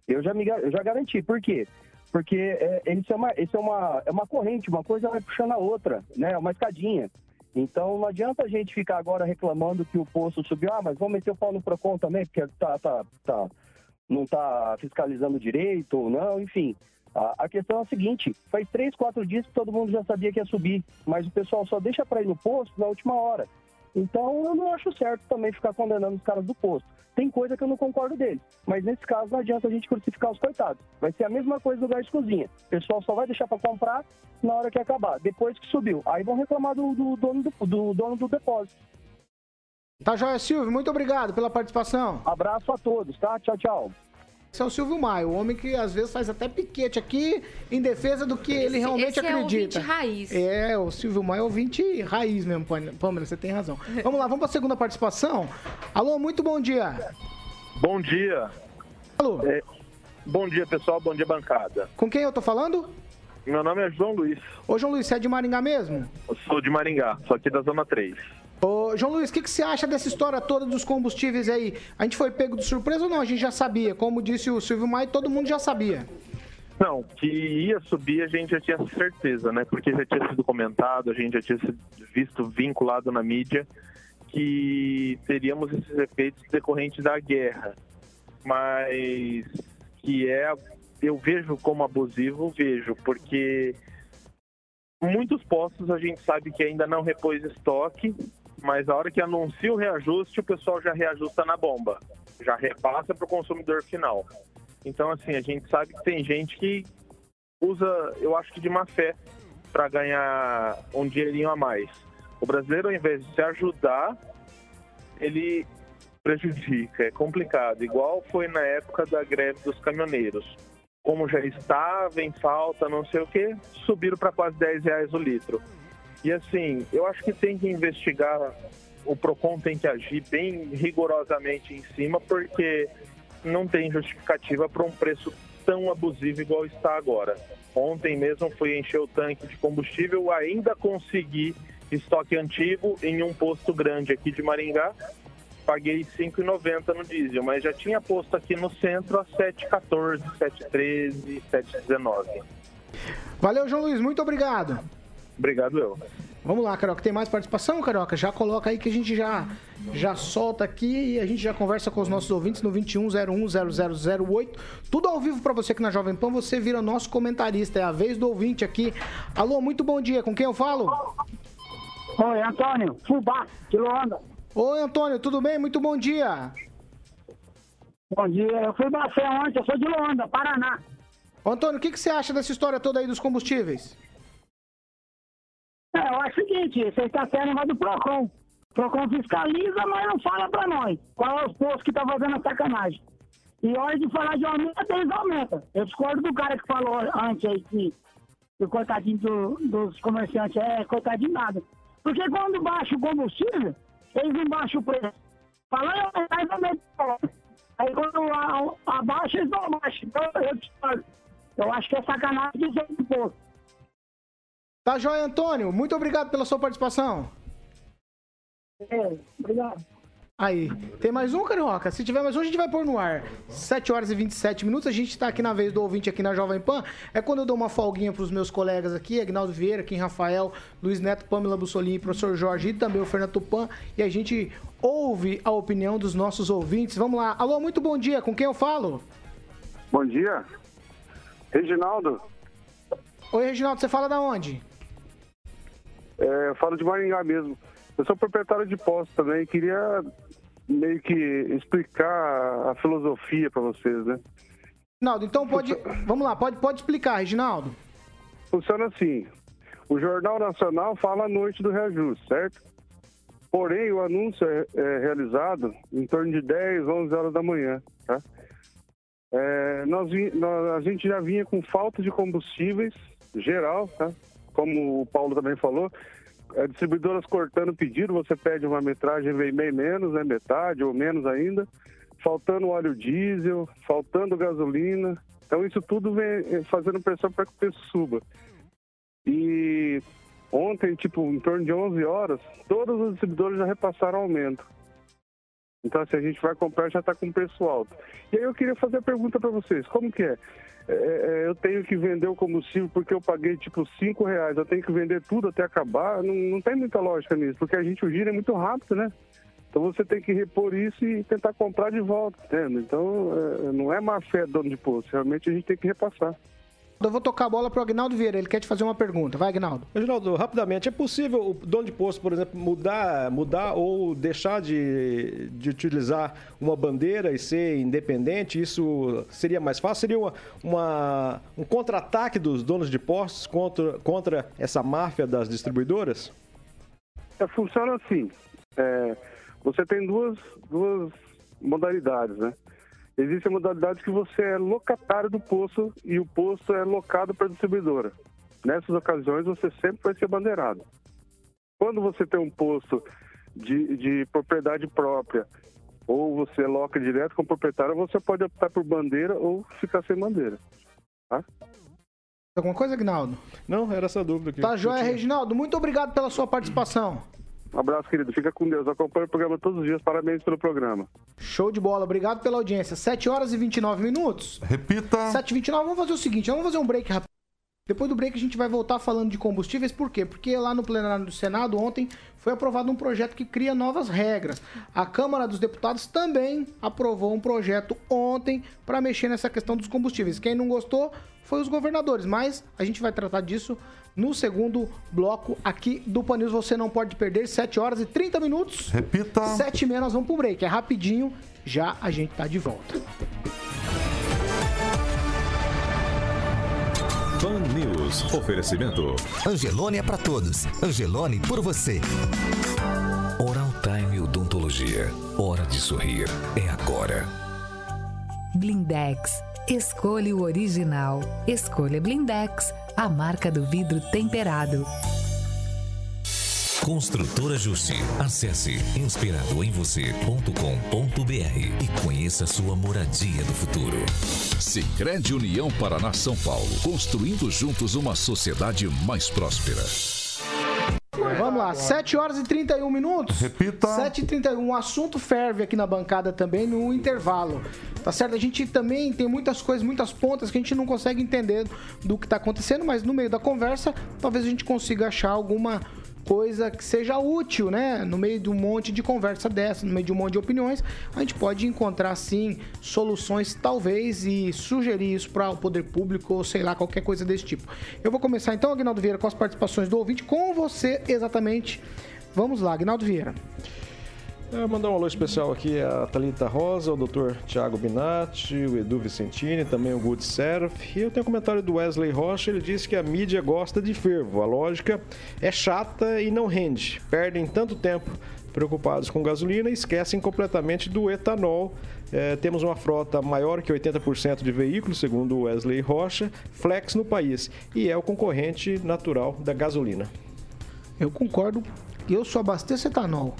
Eu já, me, eu já garanti. Por quê? porque é, isso, é uma, isso é, uma, é uma corrente, uma coisa vai puxando a outra, né? É uma escadinha. Então não adianta a gente ficar agora reclamando que o posto subiu, ah, mas vamos meter o pau no PROCON também, porque tá, tá, tá, não está fiscalizando direito ou não, enfim. A, questão é a seguinte, faz três, quatro dias que todo mundo já sabia que ia subir, mas o pessoal só deixa para ir no posto na última hora. Então eu não acho certo também ficar condenando os caras do posto. Tem coisa que eu não concordo deles, mas nesse caso não adianta a gente crucificar os coitados. Vai ser a mesma coisa do gás de cozinha. O pessoal só vai deixar para comprar na hora que acabar, depois que subiu. Aí vão reclamar do, do dono, do, do dono do depósito. Tá joia, Silvio. Muito obrigado pela participação. Abraço a todos, tá? Tchau, tchau. Esse é o Silvio Maio, o homem que às vezes faz até piquete aqui em defesa do que ele realmente esse é acredita. ouvinte raiz. É, o Silvio Maio é ouvinte raiz mesmo, Pâmela, você tem razão. Vamos lá, vamos para a segunda participação. Alô, muito bom dia. Bom dia. Alô. É, bom dia, pessoal. Bom dia, bancada. Com quem eu tô falando? Meu nome é João Luiz. Ô, João Luiz, você é de Maringá mesmo? Eu sou de Maringá, sou aqui da Zona 3. Ô, João Luiz, o que, que você acha dessa história toda dos combustíveis aí? A gente foi pego de surpresa ou não? A gente já sabia. Como disse o Silvio Maia, todo mundo já sabia. Não, que ia subir a gente já tinha certeza, né? Porque já tinha sido comentado, a gente já tinha visto vinculado na mídia que teríamos esses efeitos decorrentes da guerra. Mas que é, eu vejo como abusivo, vejo, porque muitos postos a gente sabe que ainda não repôs estoque, mas a hora que anuncia o reajuste, o pessoal já reajusta na bomba, já repassa para o consumidor final. Então, assim, a gente sabe que tem gente que usa, eu acho que de má fé, para ganhar um dinheirinho a mais. O brasileiro, ao invés de se ajudar, ele prejudica, é complicado. Igual foi na época da greve dos caminhoneiros. Como já estava em falta, não sei o que, subiram para quase 10 reais o litro. E assim, eu acho que tem que investigar, o PROCON tem que agir bem rigorosamente em cima, porque não tem justificativa para um preço tão abusivo igual está agora. Ontem mesmo fui encher o tanque de combustível, ainda consegui estoque antigo em um posto grande aqui de Maringá. Paguei R$ 5,90 no diesel, mas já tinha posto aqui no centro a 7,14, 7,13, 7,19. Valeu, João Luiz, muito obrigado. Obrigado, eu. Vamos lá, Caroca. Tem mais participação, Caroca? Já coloca aí que a gente já, já solta aqui e a gente já conversa com os nossos ouvintes no 21010008. Tudo ao vivo para você aqui na Jovem Pan. Você vira nosso comentarista. É a vez do ouvinte aqui. Alô, muito bom dia. Com quem eu falo? Oi, Antônio. Fubá, de Luanda. Oi, Antônio. Tudo bem? Muito bom dia. Bom dia. Eu fui bater ontem. Eu sou de Luanda, Paraná. Ô, Antônio, o que, que você acha dessa história toda aí dos combustíveis? É, eu acho o seguinte, você está sendo mais do PROCON. PROCON fiscaliza, mas não fala para nós qual é os postos que tá fazendo a sacanagem. E hora de falar de aumento, eles aumentam. Eu discordo do cara que falou antes aí que o coitadinho do, dos comerciantes é coitadinho nada. Porque quando baixa o combustível, eles não baixam o preço. Fala, eu mais ou menos. Aí quando abaixa, eles não baixam. Então eu discordo. Eu acho que é sacanagem dizer pouco. Tá joia, Antônio. Muito obrigado pela sua participação. É, obrigado. Aí, tem mais um, Carioca? Se tiver mais um, a gente vai pôr no ar. 7 horas e 27 minutos, a gente tá aqui na vez do ouvinte aqui na Jovem Pan. É quando eu dou uma folguinha pros meus colegas aqui, Agnaldo Vieira, Kim Rafael, Luiz Neto, Pamela Bussolini, professor Jorge e também o Fernando Tupan. E a gente ouve a opinião dos nossos ouvintes. Vamos lá. Alô, muito bom dia. Com quem eu falo? Bom dia. Reginaldo. Oi, Reginaldo, você fala da onde? É, eu falo de Maringá mesmo. Eu sou proprietário de posto também. Queria meio que explicar a filosofia para vocês, né? Reginaldo, então pode. Vamos lá, pode, pode explicar, Reginaldo. Funciona assim. O Jornal Nacional fala à noite do reajuste, certo? Porém, o anúncio é, é realizado em torno de 10, 11 horas da manhã, tá? É, nós, nós, a gente já vinha com falta de combustíveis geral, tá? Como o Paulo também falou, é, distribuidoras cortando pedido, você pede uma metragem, vem bem menos, né? Metade ou menos ainda. Faltando óleo diesel, faltando gasolina. Então isso tudo vem fazendo pressão para que o preço suba. E ontem, tipo, em torno de 11 horas, todos os distribuidores já repassaram aumento. Então, assim, a gente vai comprar já está com preço alto. E aí eu queria fazer a pergunta para vocês, como que é? É, é, eu tenho que vender o combustível porque eu paguei tipo 5 reais, eu tenho que vender tudo até acabar, não, não tem muita lógica nisso, porque a gente o giro é muito rápido, né? Então você tem que repor isso e tentar comprar de volta, entende? Então é, não é má fé dono de posto, realmente a gente tem que repassar. Eu vou tocar a bola pro Agnaldo Vieira, ele quer te fazer uma pergunta. Vai, Agnaldo. Agnaldo, rapidamente, é possível o dono de posto, por exemplo, mudar, mudar ou deixar de, de utilizar uma bandeira e ser independente? Isso seria mais fácil? Seria uma, uma um contra-ataque dos donos de postos contra, contra essa máfia das distribuidoras? É, funciona assim. É, você tem duas, duas modalidades, né? Existe a modalidade que você é locatário do posto e o posto é locado para a distribuidora. Nessas ocasiões, você sempre vai ser bandeirado. Quando você tem um posto de, de propriedade própria ou você loca direto com o proprietário, você pode optar por bandeira ou ficar sem bandeira. Tá? Alguma coisa, Agnaldo? Não, era essa dúvida aqui. Tá, joia, Reginaldo. Muito obrigado pela sua participação. Um abraço, querido. Fica com Deus. Acompanho o programa todos os dias. Parabéns pelo programa. Show de bola. Obrigado pela audiência. 7 horas e 29 minutos. Repita. 7 e 29 Vamos fazer o seguinte. Vamos fazer um break rápido. Depois do break a gente vai voltar falando de combustíveis. Por quê? Porque lá no plenário do Senado ontem foi aprovado um projeto que cria novas regras. A Câmara dos Deputados também aprovou um projeto ontem para mexer nessa questão dos combustíveis. Quem não gostou foi os governadores, mas a gente vai tratar disso no segundo bloco aqui do Pan News. Você não pode perder, 7 horas e 30 minutos. Repita. 7 e meia nós vamos pro break. É rapidinho, já a gente tá de volta. Pan News. Oferecimento. Angelone é para todos. Angelone por você. Oral Time Odontologia. Hora de sorrir. É agora. Blindex. Escolha o original. Escolha Blindex, a marca do vidro temperado. Construtora Justi. Acesse inspiradoemvocê.com.br e conheça sua moradia do futuro. Sicredi União Paraná São Paulo, construindo juntos uma sociedade mais próspera. Vamos lá, 7 horas e 31 minutos. Repita. 7 e 31 O assunto ferve aqui na bancada também no intervalo. Tá certo? A gente também tem muitas coisas, muitas pontas que a gente não consegue entender do que tá acontecendo, mas no meio da conversa, talvez a gente consiga achar alguma coisa que seja útil, né? No meio de um monte de conversa dessa, no meio de um monte de opiniões, a gente pode encontrar sim soluções, talvez, e sugerir isso para o poder público ou sei lá, qualquer coisa desse tipo. Eu vou começar então, Agnaldo Vieira, com as participações do ouvinte, com você exatamente. Vamos lá, Agnaldo Vieira. Eu mandar um alô especial aqui a Thalita Rosa, o Dr. Tiago Binatti, o Edu Vicentini, também o Good Seraf. E eu tenho um comentário do Wesley Rocha, ele disse que a mídia gosta de fervo. A lógica é chata e não rende. Perdem tanto tempo preocupados com gasolina e esquecem completamente do etanol. É, temos uma frota maior que 80% de veículos, segundo Wesley Rocha, flex no país, e é o concorrente natural da gasolina. Eu concordo. Eu só abasteço etanol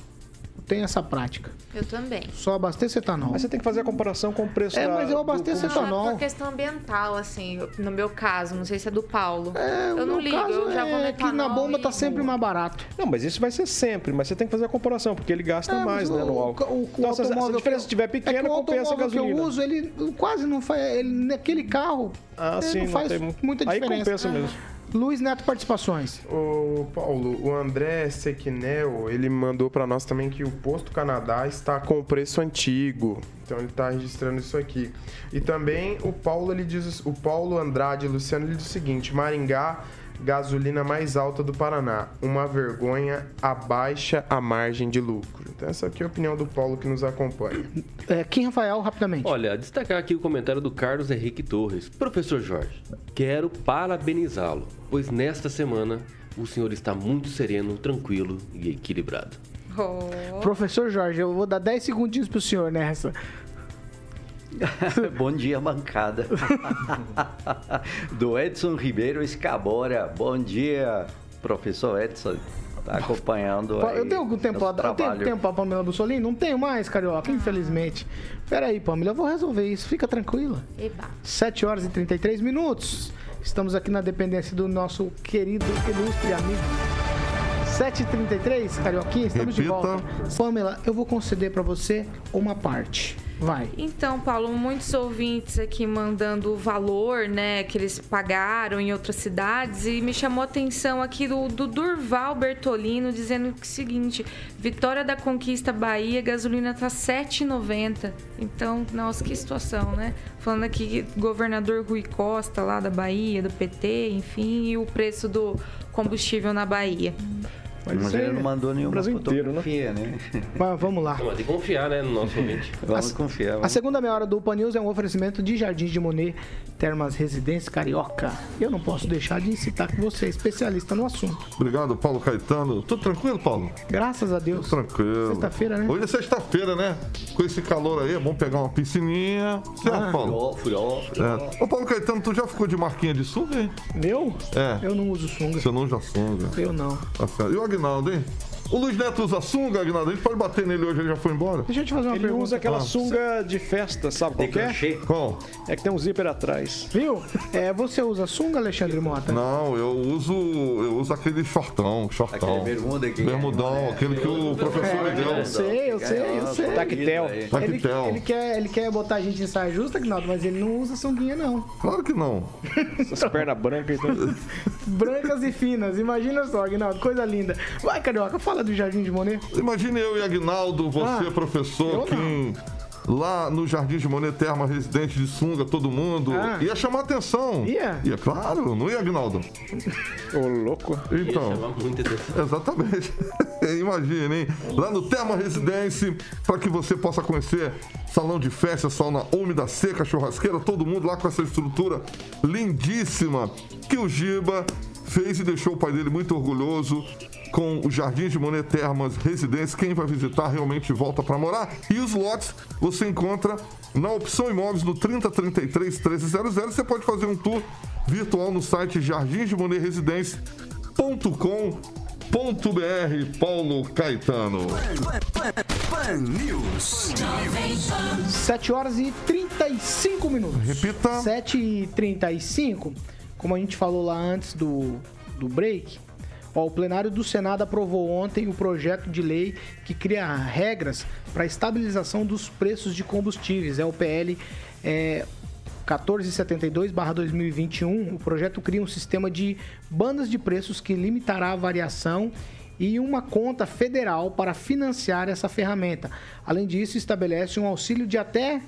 tem essa prática. Eu também. Só abasteço etanol. Mas você tem que fazer a comparação com o preço É, da- mas eu do abasteço combustível. etanol. Por questão ambiental, assim, no meu caso, não sei se é do Paulo. É, eu o não meu ligo, caso eu já vou no é que na bomba e tá sempre mais barato. Não, mas isso vai ser sempre, mas você tem que fazer a comparação, porque ele gasta É, mais, né, o- no álcool. o- o então, se a- se a automóvel diferença que eu- estiver é que pequena, o compensa a automóvel que gasolina. eu uso, ele quase não faz. Ele, naquele carro, Ah, ele sim, não não faz muita Aí diferença. compensa mesmo. Luiz Neto, participações. Ô, Paulo, o André Sequinel, ele mandou pra nós também que o Posto Canadá está com o preço antigo. Então ele tá registrando isso aqui. E também o Paulo, ele diz, o Paulo Andrade Luciano, ele diz o seguinte: Maringá, gasolina mais alta do Paraná. Uma vergonha, abaixa a margem de lucro. Então essa aqui é a opinião do Paulo que nos acompanha. É, Kim Rafael, rapidamente. Olha, destacar aqui o comentário do Carlos Henrique Torres. Professor Jorge, quero parabenizá-lo, pois nesta semana o senhor está muito sereno, tranquilo e equilibrado. Oh. Professor Jorge, eu vou dar 10 segundinhos pro senhor nessa. Bom dia, bancada. Do Edson Ribeiro Escabora. Bom dia, professor Edson. Tá acompanhando aí Eu tenho algum tempo, eu tenho trabalho. tempo pra Pamela Bussolini? Não tenho mais, Carioca, infelizmente. Pera aí, Pamela, eu vou resolver isso. Fica tranquila. Eba. 7 horas e 33 minutos. Estamos aqui na dependência do nosso querido, ilustre amigo. 7h33, Carioquinha, estamos de Repita. volta. Pamela, eu vou conceder pra você uma parte. Vai. Então, Paulo, muitos ouvintes aqui mandando o valor, né, que eles pagaram em outras cidades e me chamou a atenção aqui do, do Durval Bertolino dizendo é o seguinte: Vitória da Conquista Bahia, gasolina tá 7,90. Então, nossa, que situação, né? Falando aqui governador Rui Costa lá da Bahia, do PT, enfim, e o preço do combustível na Bahia. Mas, aí, ele não mandou nenhuma Brasil inteiro, né? fotografia, né? Mas vamos lá. Não, mas tem que confiar, né, no nosso ouvinte. Vamos confiar. A Vamos. segunda meia hora do Pan News é um oferecimento de Jardins de Monet, Termas Residência Carioca. Eu não posso deixar de citar que você é especialista no assunto. Obrigado, Paulo Caetano. Tudo tranquilo, Paulo? Graças a Deus. Tranquilo. Sexta-feira, né? Hoje é sexta-feira, né? Com esse calor aí, é bom pegar uma piscininha. Certo, Ah. Paulo? Furó, furó. É. Ô, Paulo Caetano, tu já ficou de marquinha de sunga, hein? Meu? É. Eu não uso sunga. Você não usa sunga. Eu não. Tá certo. E o Agnaldo, hein? O Luiz Neto usa sunga, Agnaldo? A gente pode bater nele hoje, ele já foi embora? Deixa eu te fazer uma Ele pergunta. usa aquela Ah. sunga de festa, sabe qual que é? Qual? É que tem um zíper atrás. Viu? É, você usa sunga, Alexandre Mota? Não, eu uso, eu uso aquele shortão, shortão. Aquele bermuda que- Bermudão, aquele que o professor me deu. Eu sei, eu sei, eu sei. Tactel. Ele, Tactel. ele quer, ele quer botar a gente em saia justa, Agnaldo, mas ele não usa sunguinha, não. Claro que não. Essas pernas brancas. Então... Brancas e finas, imagina só, Agnaldo, coisa linda. Vai, Carioca, fala do Jardim de Monet. Imagine eu e Agnaldo, você, Ah, professor, Kim, lá no Jardim de Monet Terma, residente de sunga, todo mundo. Ah. Ia chamar atenção. Ia? Ia, claro, não ia, Agnaldo? Ô, louco. Então. Ia chamar muita atenção. Exatamente. Imagine, hein? Lá no Terma Residência, para que você possa conhecer salão de festa, sauna úmida, seca, churrasqueira, todo mundo lá com essa estrutura lindíssima que o Giba fez e deixou o pai dele muito orgulhoso com o Jardim de Monet Termas Residência. Quem vai visitar realmente volta para morar. E os lotes você encontra na opção imóveis no 3033 1300. Você pode fazer um tour virtual no site jardimdemonetresidencia.com.br Paulo Caetano. Pan News. 7 horas e 35 minutos. Repita. 7 e 35. Como a gente falou lá antes do, do break, ó, o plenário do Senado aprovou ontem o projeto de lei que cria regras para a estabilização dos preços de combustíveis. É o PL é, 1472-2021. O projeto cria um sistema de bandas de preços que limitará a variação e uma conta federal para financiar essa ferramenta. Além disso, estabelece um auxílio de até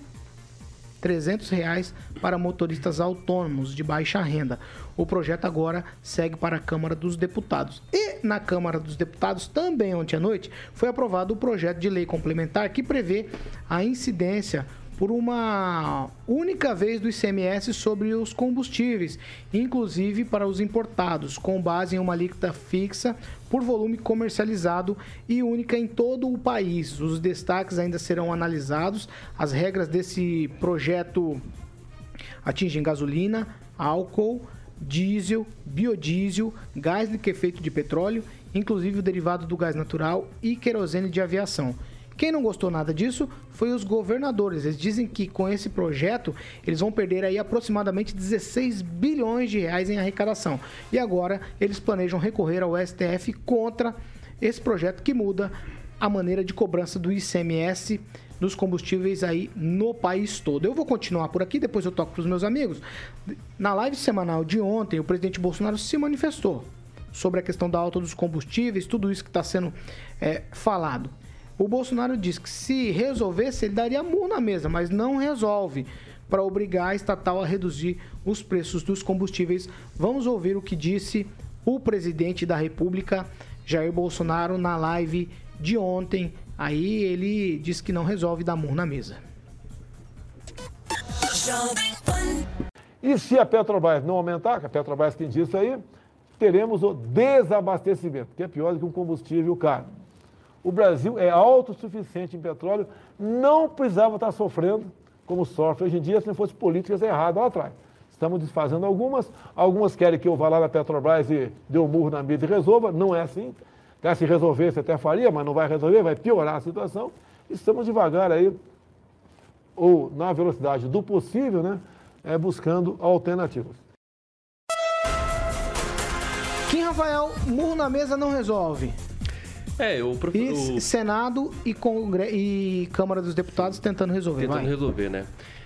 300 reais para motoristas autônomos de baixa renda. O projeto agora segue para a Câmara dos Deputados. E na Câmara dos Deputados, também ontem à noite, foi aprovado o projeto de lei complementar que prevê a incidência por uma única vez do ICMS sobre os combustíveis, inclusive para os importados, com base em uma alíquota fixa por volume comercializado e única em todo o país. Os destaques ainda serão analisados. As regras desse projeto atingem gasolina, álcool, diesel, biodiesel, gás liquefeito de petróleo, inclusive o derivado do gás natural e querosene de aviação. Quem não gostou nada disso foi os governadores. Eles dizem que com esse projeto eles vão perder aí aproximadamente 16 bilhões de reais em arrecadação. E agora eles planejam recorrer ao STF contra esse projeto que muda a maneira de cobrança do ICMS dos combustíveis aí no país todo. Eu vou continuar por aqui, depois eu toco para os meus amigos. Na live semanal de ontem, o presidente Bolsonaro se manifestou sobre a questão da alta dos combustíveis, tudo isso que está sendo é, falado. O Bolsonaro disse que se resolvesse, ele daria murro na mesa, mas não resolve para obrigar a estatal a reduzir os preços dos combustíveis. Vamos ouvir o que disse o presidente da República, Jair Bolsonaro, na live de ontem. Aí ele disse que não resolve dar murro na mesa. E se a Petrobras não aumentar, que a Petrobras quem disse aí, teremos o desabastecimento, que é pior do que um combustível caro. O Brasil é autossuficiente em petróleo, não precisava estar sofrendo como sofre hoje em dia se não fosse políticas erradas lá atrás. Estamos desfazendo algumas, algumas querem que eu vá lá na Petrobras e dê um murro na mídia e resolva, não é assim. Até se resolvesse até faria, mas não vai resolver, vai piorar a situação. Estamos devagar aí, ou na velocidade do possível, né, é, buscando alternativas. Rafael, murro na mesa não resolve. É, o, prof... E o... Senado e, Congre... e Câmara dos Deputados tentando resolver. tentando vai. resolver, né?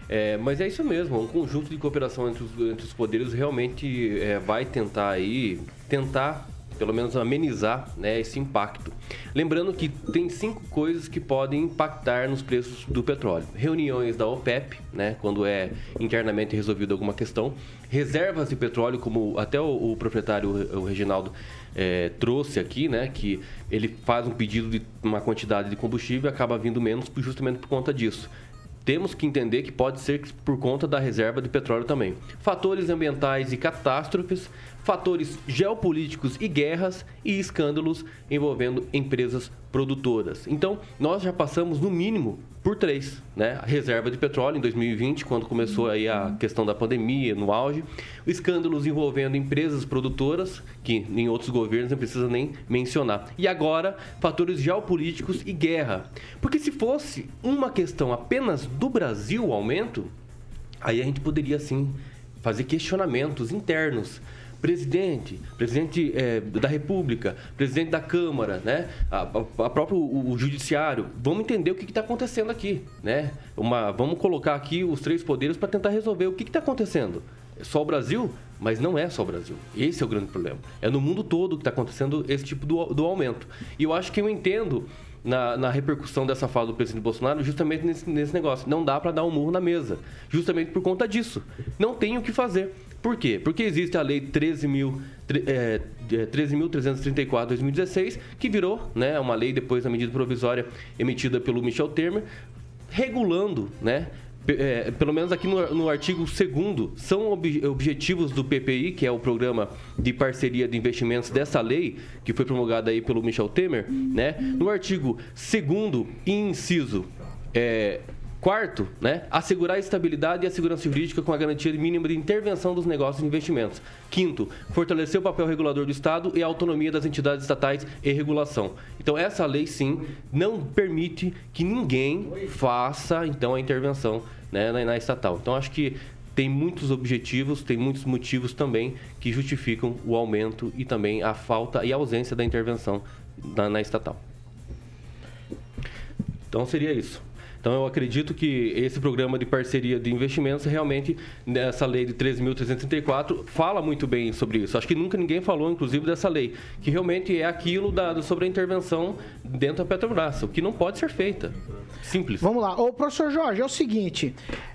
É, mas é isso mesmo, um conjunto de cooperação entre os, entre os poderes realmente é, vai tentar aí, tentar pelo menos amenizar né, esse impacto. Lembrando que tem cinco coisas que podem impactar nos preços do petróleo: reuniões da OPEP, né, quando é internamente resolvida alguma questão, reservas de petróleo, como até o, o proprietário, o Reginaldo, é, trouxe aqui, né, que ele faz um pedido de uma quantidade de combustível e acaba vindo menos justamente por conta disso temos que entender que pode ser por conta da reserva de petróleo também. Fatores ambientais e catástrofes, fatores geopolíticos e guerras e escândalos envolvendo empresas produtoras. Então, nós já passamos no mínimo por três, né? A reserva de petróleo em 2020, quando começou aí a questão da pandemia, no auge, escândalos envolvendo empresas produtoras, que em outros governos não precisa nem mencionar. E agora, fatores geopolíticos e guerra. Porque se fosse uma questão apenas do Brasil, o aumento, aí a gente poderia sim fazer questionamentos internos presidente, presidente é, da República, presidente da Câmara, né? A, a, a próprio o, o judiciário. Vamos entender o que está acontecendo aqui, né? Uma, vamos colocar aqui os três poderes para tentar resolver o que está acontecendo. É só o Brasil? Mas não é só o Brasil. Esse é o grande problema. É no mundo todo que está acontecendo esse tipo do, do aumento. E eu acho que eu entendo na, na, repercussão dessa fala do presidente Bolsonaro justamente nesse, nesse negócio. Não dá para dar um murro na mesa. Justamente por conta disso. Não tem o que fazer. Por quê? Porque existe a lei 13.334 é, 2016, que virou né, uma lei depois da medida provisória emitida pelo Michel Temer, regulando né, é, pelo menos aqui no, no artigo 2 são ob, objetivos do PPI, que é o programa de parceria de investimentos dessa lei, que foi promulgada aí pelo Michel Temer, né? No artigo 2 inciso é, Quarto, né, assegurar a estabilidade e a segurança jurídica com a garantia mínima de intervenção dos negócios e investimentos. Quinto, fortalecer o papel regulador do Estado e a autonomia das entidades estatais e regulação. Então, essa lei, sim, não permite que ninguém faça, então, a intervenção né, na, na estatal. Então, acho que tem muitos objetivos, tem muitos motivos também que justificam o aumento e também a falta e a ausência da intervenção na, na estatal. Então, seria isso. Então, eu acredito que esse programa de parceria de investimentos, realmente, nessa lei de 13.334, fala muito bem sobre isso. Acho que nunca ninguém falou, inclusive, dessa lei, que realmente é aquilo da, sobre a intervenção dentro da Petrobras, o que não pode ser feita. Simples. Vamos lá. Ô, professor Jorge, é o seguinte.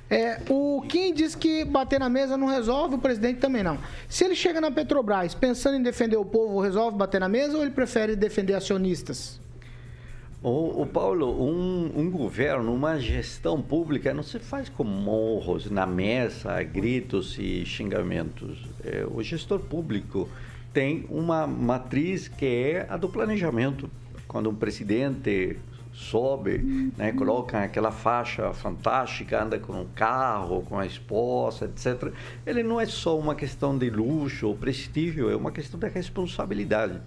É, o Kim diz que bater na mesa não resolve, o presidente também não. Se ele chega na Petrobras pensando em defender o povo, resolve bater na mesa ou ele prefere defender acionistas? O, o Paulo, um, um, governo, uma gestão pública não se faz com morros na mesa, gritos e xingamentos. É, o gestor público tem uma matriz que é a do planejamento. Quando um presidente sobe, né, coloca aquela faixa fantástica, anda com um carro, com a esposa, etc. Ele não é só uma questão de luxo ou prestígio, é uma questão de responsabilidade.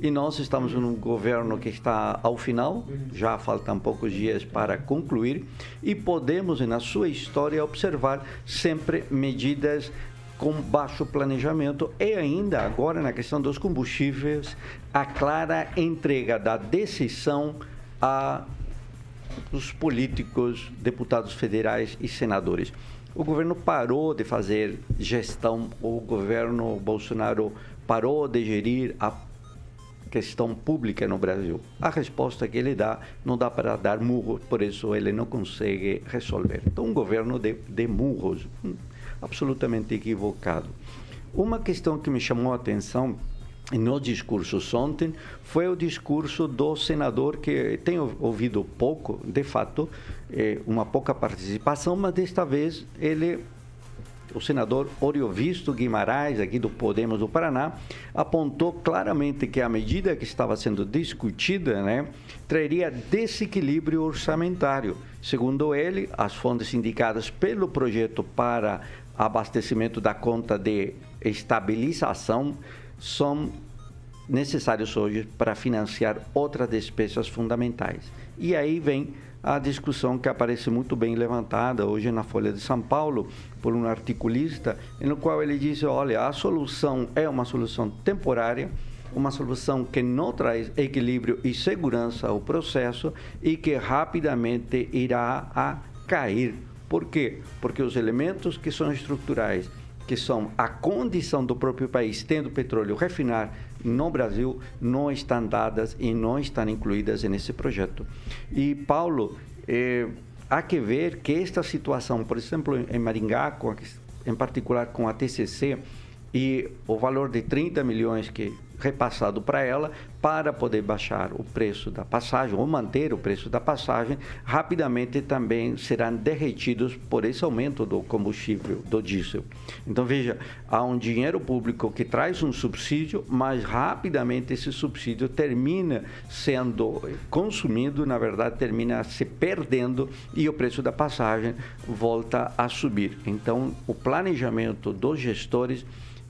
E nós estamos num governo que está ao final, já faltam poucos dias para concluir, e podemos, na sua história, observar sempre medidas com baixo planejamento e ainda agora na questão dos combustíveis, a clara entrega da decisão a os políticos, deputados federais e senadores. O governo parou de fazer gestão, o governo Bolsonaro parou de gerir a questão pública no Brasil. A resposta que ele dá não dá para dar murros, por isso ele não consegue resolver. Então, um governo de, de murros, hum, absolutamente equivocado. Uma questão que me chamou a atenção no discurso ontem foi o discurso do senador que tenho ouvido pouco, de fato, é, uma pouca participação, mas desta vez ele o senador Oriovisto Guimarães, aqui do Podemos do Paraná, apontou claramente que a medida que estava sendo discutida né, traria desequilíbrio orçamentário. Segundo ele, as fontes indicadas pelo projeto para abastecimento da conta de estabilização são necessários hoje para financiar outras despesas fundamentais. E aí vem a discussão que aparece muito bem levantada hoje na Folha de São Paulo por um articulista, no qual ele diz: olha, a solução é uma solução temporária, uma solução que não traz equilíbrio e segurança ao processo e que rapidamente irá a cair. Por quê? Porque os elementos que são estruturais, que são a condição do próprio país tendo petróleo refinar no Brasil, não estão dadas e não estão incluídas nesse projeto. E, Paulo, eh, há que ver que esta situação, por exemplo, em Maringá, com em particular com a TCC, e o valor de 30 milhões que repassado para ela para poder baixar o preço da passagem ou manter o preço da passagem, rapidamente também serão derretidos por esse aumento do combustível, do diesel. Então veja, há um dinheiro público que traz um subsídio, mas rapidamente esse subsídio termina sendo consumido, na verdade termina se perdendo e o preço da passagem volta a subir. Então o planejamento dos gestores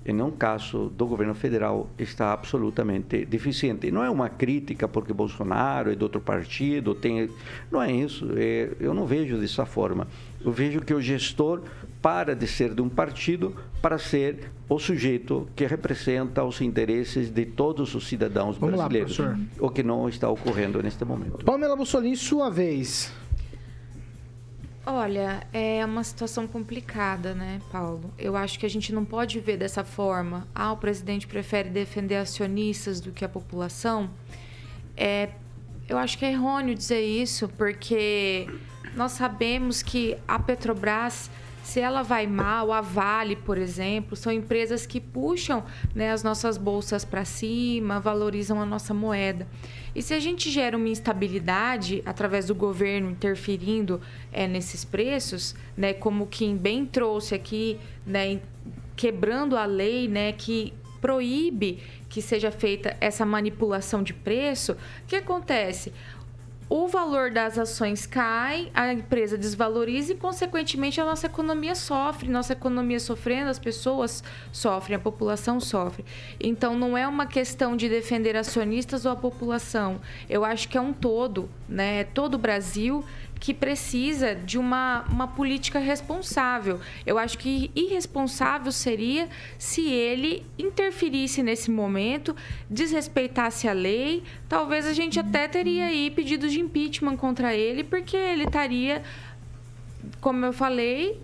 em um caso do governo federal, está absolutamente deficiente. E não é uma crítica porque Bolsonaro é de outro partido, tem... não é isso. É... eu não vejo dessa forma. Eu vejo que o gestor para de ser de um partido para ser o sujeito que representa os interesses de todos os cidadãos Vamos brasileiros, lá, o que não está ocorrendo neste momento. Pamela Bussolini, sua vez. Olha, é uma situação complicada, né, Paulo? Eu acho que a gente não pode ver dessa forma. Ah, o presidente prefere defender acionistas do que a população. É, eu acho que é errôneo dizer isso, porque nós sabemos que a Petrobras se ela vai mal, a Vale, por exemplo, são empresas que puxam né, as nossas bolsas para cima, valorizam a nossa moeda. E se a gente gera uma instabilidade através do governo interferindo é, nesses preços, né, como o Kim bem trouxe aqui, né, quebrando a lei né, que proíbe que seja feita essa manipulação de preço, o que acontece? O valor das ações cai, a empresa desvaloriza e, consequentemente, a nossa economia sofre. Nossa economia sofrendo, as pessoas sofrem, a população sofre. Então, não é uma questão de defender acionistas ou a população. Eu acho que é um todo, né? Todo o Brasil que precisa de uma, uma política responsável. Eu acho que irresponsável seria se ele interferisse nesse momento, desrespeitasse a lei. Talvez a gente até teria aí pedidos de impeachment contra ele, porque ele estaria, como eu falei,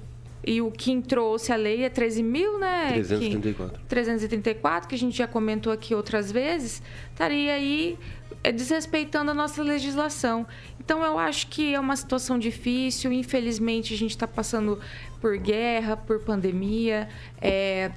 e o que trouxe a lei é 13 mil, né? 334. Que, 334, que a gente já comentou aqui outras vezes, estaria aí é, desrespeitando a nossa legislação. Então, eu acho que é uma situação difícil. Infelizmente, a gente está passando por guerra, por pandemia. É,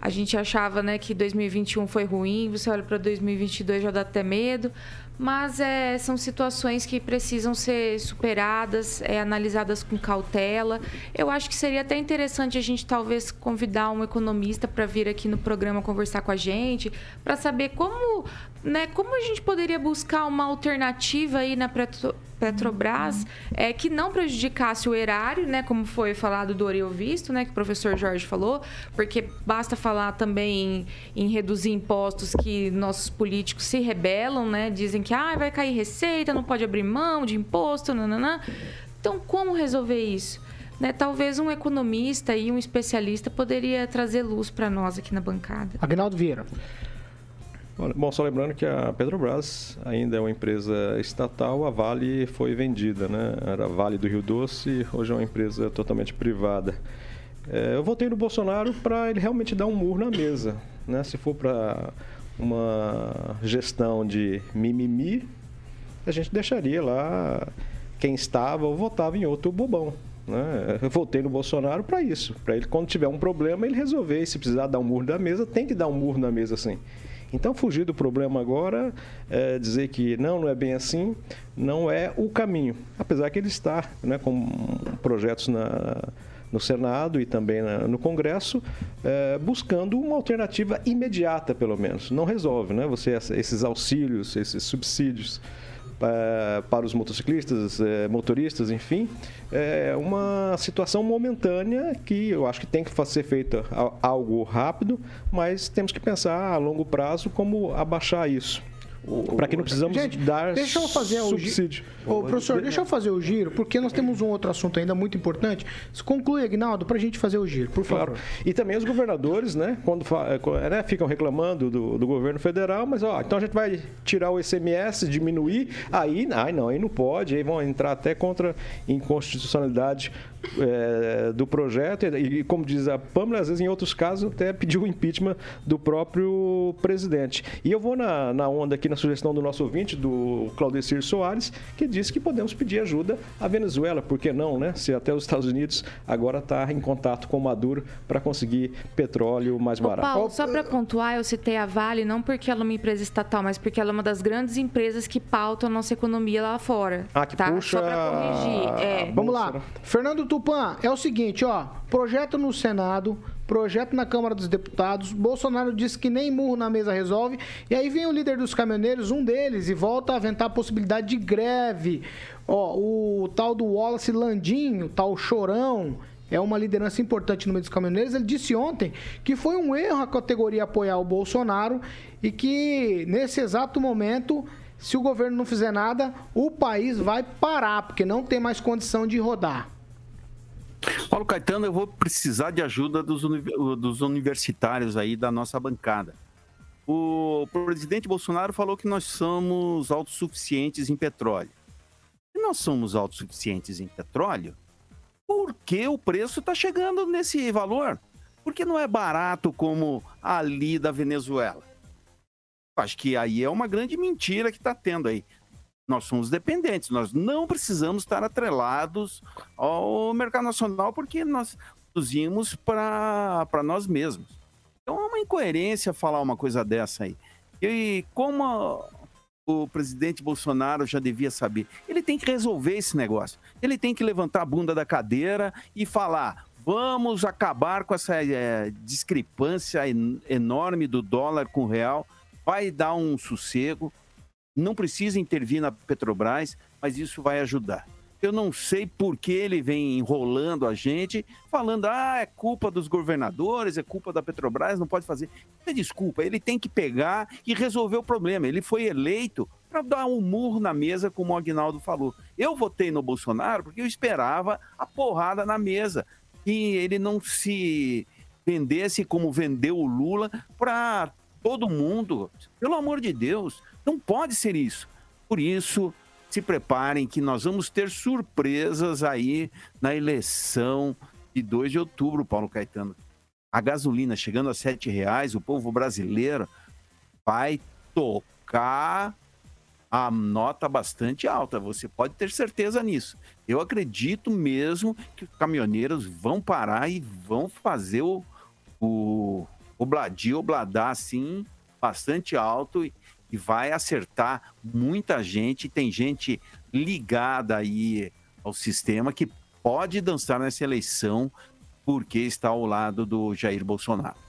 a gente achava né, que 2021 foi ruim, você olha para 2022 já dá até medo, mas é, são situações que precisam ser superadas, é, analisadas com cautela. Eu acho que seria até interessante a gente talvez convidar um economista para vir aqui no programa conversar com a gente, para saber como, né, como a gente poderia buscar uma alternativa aí na Petrobras é, que não prejudicasse o erário, né, como foi falado do Oreo Visto, né, que o professor Jorge falou, porque basta falar também em, em reduzir impostos que nossos políticos se rebelam, né, dizem que ah, vai cair receita, não pode abrir mão de imposto, nananã. Então, como resolver isso? Né, talvez um economista e um especialista poderia trazer luz para nós aqui na bancada. Agnaldo Vieira. Bom, só lembrando que a Petrobras ainda é uma empresa estatal, a Vale foi vendida, né? Era Vale do Rio Doce, hoje é uma empresa totalmente privada. É, eu votei no Bolsonaro para ele realmente dar um murro na mesa, né? Se for para uma gestão de mimimi, a gente deixaria lá quem estava ou votava em outro bobão. Né? Eu votei no Bolsonaro para isso, para ele quando tiver um problema ele resolver. E se precisar dar um murro na mesa, tem que dar um murro na mesa sim. Então, fugir do problema agora, é, dizer que não, não é bem assim, não é o caminho. Apesar que ele está né, com projetos na, no Senado e também na, no Congresso, é, buscando uma alternativa imediata, pelo menos. Não resolve, né? Você, esses auxílios, esses subsídios para os motociclistas, eh, motoristas, enfim, é uma situação momentânea que eu acho que tem que ser feita algo rápido, mas temos que pensar a longo prazo como abaixar isso. Para que não precisamos Gente, dar deixa eu fazer subsídio. O Ô, professor, deixa eu fazer o giro, porque nós temos um outro assunto ainda muito importante. Conclui, Agnaldo, para a gente fazer o giro, por favor. Claro. E também os governadores, né, quando é, né, ficam reclamando do, do, governo federal, mas ó, então a gente vai tirar o ICMS, diminuir, aí, ai, não, aí não pode, aí vão entrar até contra inconstitucionalidade é, do projeto e, como diz a Pâmela, às vezes em outros casos até pediu o impeachment do próprio presidente. E eu vou na, na onda aqui na sugestão do nosso ouvinte, do Claudecir Soares, que disse que podemos pedir ajuda à Venezuela, por que não, né? Se até os Estados Unidos agora está em contato com o Maduro para conseguir petróleo mais barato. Ô Paulo, só para pontuar, eu citei a Vale não porque ela é uma empresa estatal, mas porque ela é uma das grandes empresas que pautam a nossa economia lá fora. Ah, que tá? puxa... Só para corrigir. É. Vamos lá. Fernando Tupan, é o seguinte, ó, projeto no Senado, projeto na Câmara dos Deputados, Bolsonaro disse que nem murro na mesa resolve, e aí vem o líder dos caminhoneiros, um deles, e volta a aventar a possibilidade de greve. Ó, o tal do Wallace Landinho, tal Chorão, é uma liderança importante no meio dos caminhoneiros. Ele disse ontem que foi um erro a categoria apoiar o Bolsonaro e que nesse exato momento, se o governo não fizer nada, o país vai parar, porque não tem mais condição de rodar. Paulo Caetano, eu vou precisar de ajuda dos, dos universitários aí da nossa bancada. O presidente Bolsonaro falou que nós somos autossuficientes em petróleo. E nós somos autossuficientes em petróleo porque o preço está chegando nesse valor. Porque não é barato como ali da Venezuela. Acho que aí é uma grande mentira que está tendo aí nós somos dependentes, nós não precisamos estar atrelados ao mercado nacional porque nós produzimos para nós mesmos. Então é uma incoerência falar uma coisa dessa aí. E como a, o presidente Bolsonaro já devia saber, ele tem que resolver esse negócio. Ele tem que levantar a bunda da cadeira e falar: vamos acabar com essa é, discrepância enorme do dólar com o real, vai dar um sossego não precisa intervir na Petrobras, mas isso vai ajudar. Eu não sei por que ele vem enrolando a gente, falando, ah, é culpa dos governadores, é culpa da Petrobras, não pode fazer. É desculpa, ele tem que pegar e resolver o problema. Ele foi eleito para dar um murro na mesa, como o Agnaldo falou. Eu votei no Bolsonaro porque eu esperava a porrada na mesa. E ele não se vendesse como vendeu o Lula para todo mundo. Pelo amor de Deus, não pode ser isso. Por isso, se preparem que nós vamos ter surpresas aí na eleição de 2 de outubro, Paulo Caetano. A gasolina chegando a R$ reais, o povo brasileiro vai tocar a nota bastante alta. Você pode ter certeza nisso. Eu acredito mesmo que os caminhoneiros vão parar e vão fazer o, o, o bladir, o bladar assim, bastante alto e, e vai acertar muita gente. Tem gente ligada aí ao sistema que pode dançar nessa eleição porque está ao lado do Jair Bolsonaro.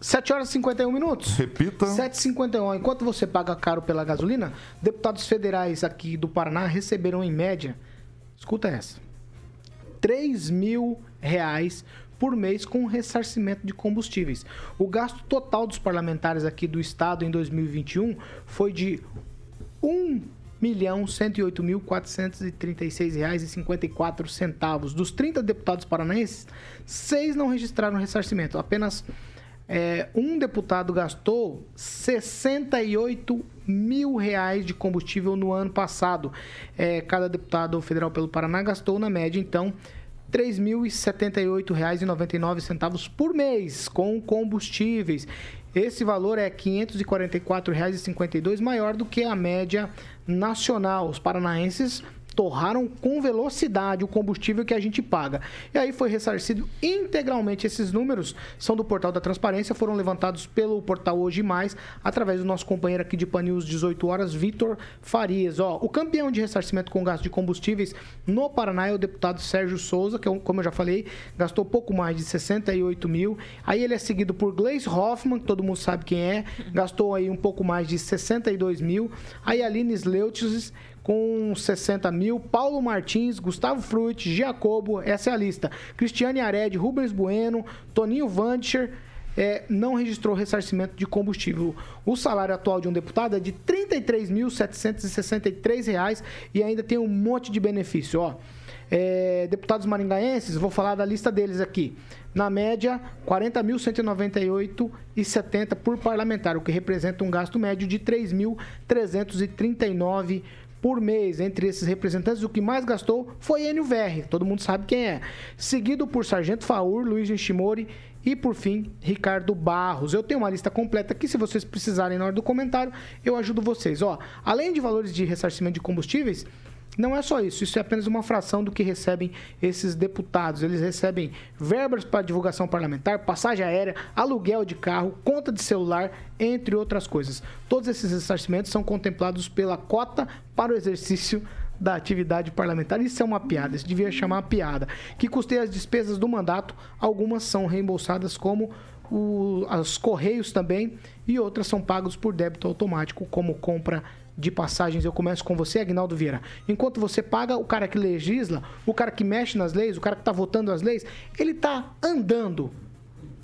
7 horas e 51 minutos. Repita. 7h51. Enquanto você paga caro pela gasolina, deputados federais aqui do Paraná receberam em média, escuta essa, 3 mil reais por mês com ressarcimento de combustíveis. O gasto total dos parlamentares aqui do estado em 2021 foi de R$ 1.108.436,54 Dos 30 deputados paranaenses, seis não registraram ressarcimento. Apenas é, um deputado gastou 68 mil reais de combustível no ano passado. É, cada deputado federal pelo Paraná gastou, na média, então, R$ 3.078,99 por mês com combustíveis. Esse valor é R$ 544,52, maior do que a média nacional. Os paranaenses torraram com velocidade o combustível que a gente paga. E aí foi ressarcido integralmente. Esses números são do portal da Transparência, foram levantados pelo portal Hoje Mais, através do nosso companheiro aqui de Panils 18 horas, Vitor Farias. Ó, o campeão de ressarcimento com gasto de combustíveis no Paraná é o deputado Sérgio Souza, que, é como eu já falei, gastou pouco mais de 68 mil. Aí ele é seguido por Gleice Hoffmann, que todo mundo sabe quem é, gastou aí um pouco mais de 62 mil. Aí Aline Sleutz com 60 mil, Paulo Martins, Gustavo Fruit, Giacobo, essa é a lista. Cristiane Ared, Rubens Bueno, Toninho Vancher, é, não registrou ressarcimento de combustível. O salário atual de um deputado é de R$ 33.763 e ainda tem um monte de benefício. Ó. É, deputados maringaenses, vou falar da lista deles aqui. Na média, R$ 40.198,70 por parlamentar, o que representa um gasto médio de R$ 3.339 por mês. Entre esses representantes, o que mais gastou foi Enio Verri, todo mundo sabe quem é. Seguido por Sargento Faur, Luiz Nishimori e, por fim, Ricardo Barros. Eu tenho uma lista completa aqui, se vocês precisarem na hora do comentário, eu ajudo vocês. Ó, além de valores de ressarcimento de combustíveis, não é só isso, isso é apenas uma fração do que recebem esses deputados. Eles recebem verbas para divulgação parlamentar, passagem aérea, aluguel de carro, conta de celular, entre outras coisas. Todos esses ressarcimentos são contemplados pela cota para o exercício da atividade parlamentar. Isso é uma piada, isso devia chamar piada. Que custeia as despesas do mandato, algumas são reembolsadas como os correios também e outras são pagos por débito automático, como compra de passagens, eu começo com você, Agnaldo Vieira. Enquanto você paga, o cara que legisla, o cara que mexe nas leis, o cara que está votando as leis, ele está andando,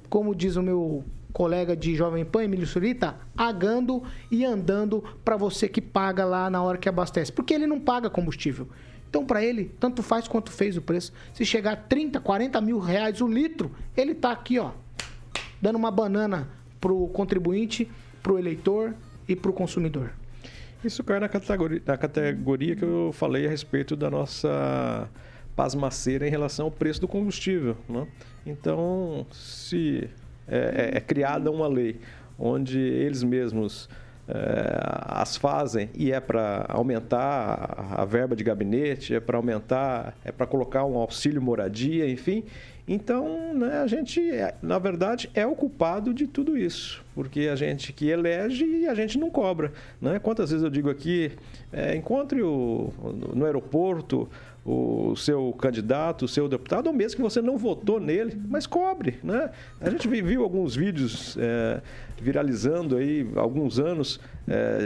como diz o meu colega de Jovem Pan, Emílio Surita, agando e andando para você que paga lá na hora que abastece. Porque ele não paga combustível. Então, para ele, tanto faz quanto fez o preço. Se chegar a 30, 40 mil reais o litro, ele está aqui, ó, dando uma banana pro contribuinte, pro eleitor e pro consumidor. Isso cai na categoria, na categoria que eu falei a respeito da nossa pasmaceira em relação ao preço do combustível. Né? Então, se é, é, é criada uma lei onde eles mesmos é, as fazem e é para aumentar a verba de gabinete, é para aumentar, é para colocar um auxílio moradia, enfim, então, né, a gente, é, na verdade, é o culpado de tudo isso, porque a gente que elege e a gente não cobra. Né? Quantas vezes eu digo aqui, é, encontre o, no aeroporto o seu candidato, o seu deputado, ou mesmo que você não votou nele, mas cobre. Né? A gente viu alguns vídeos é, viralizando aí alguns anos, é,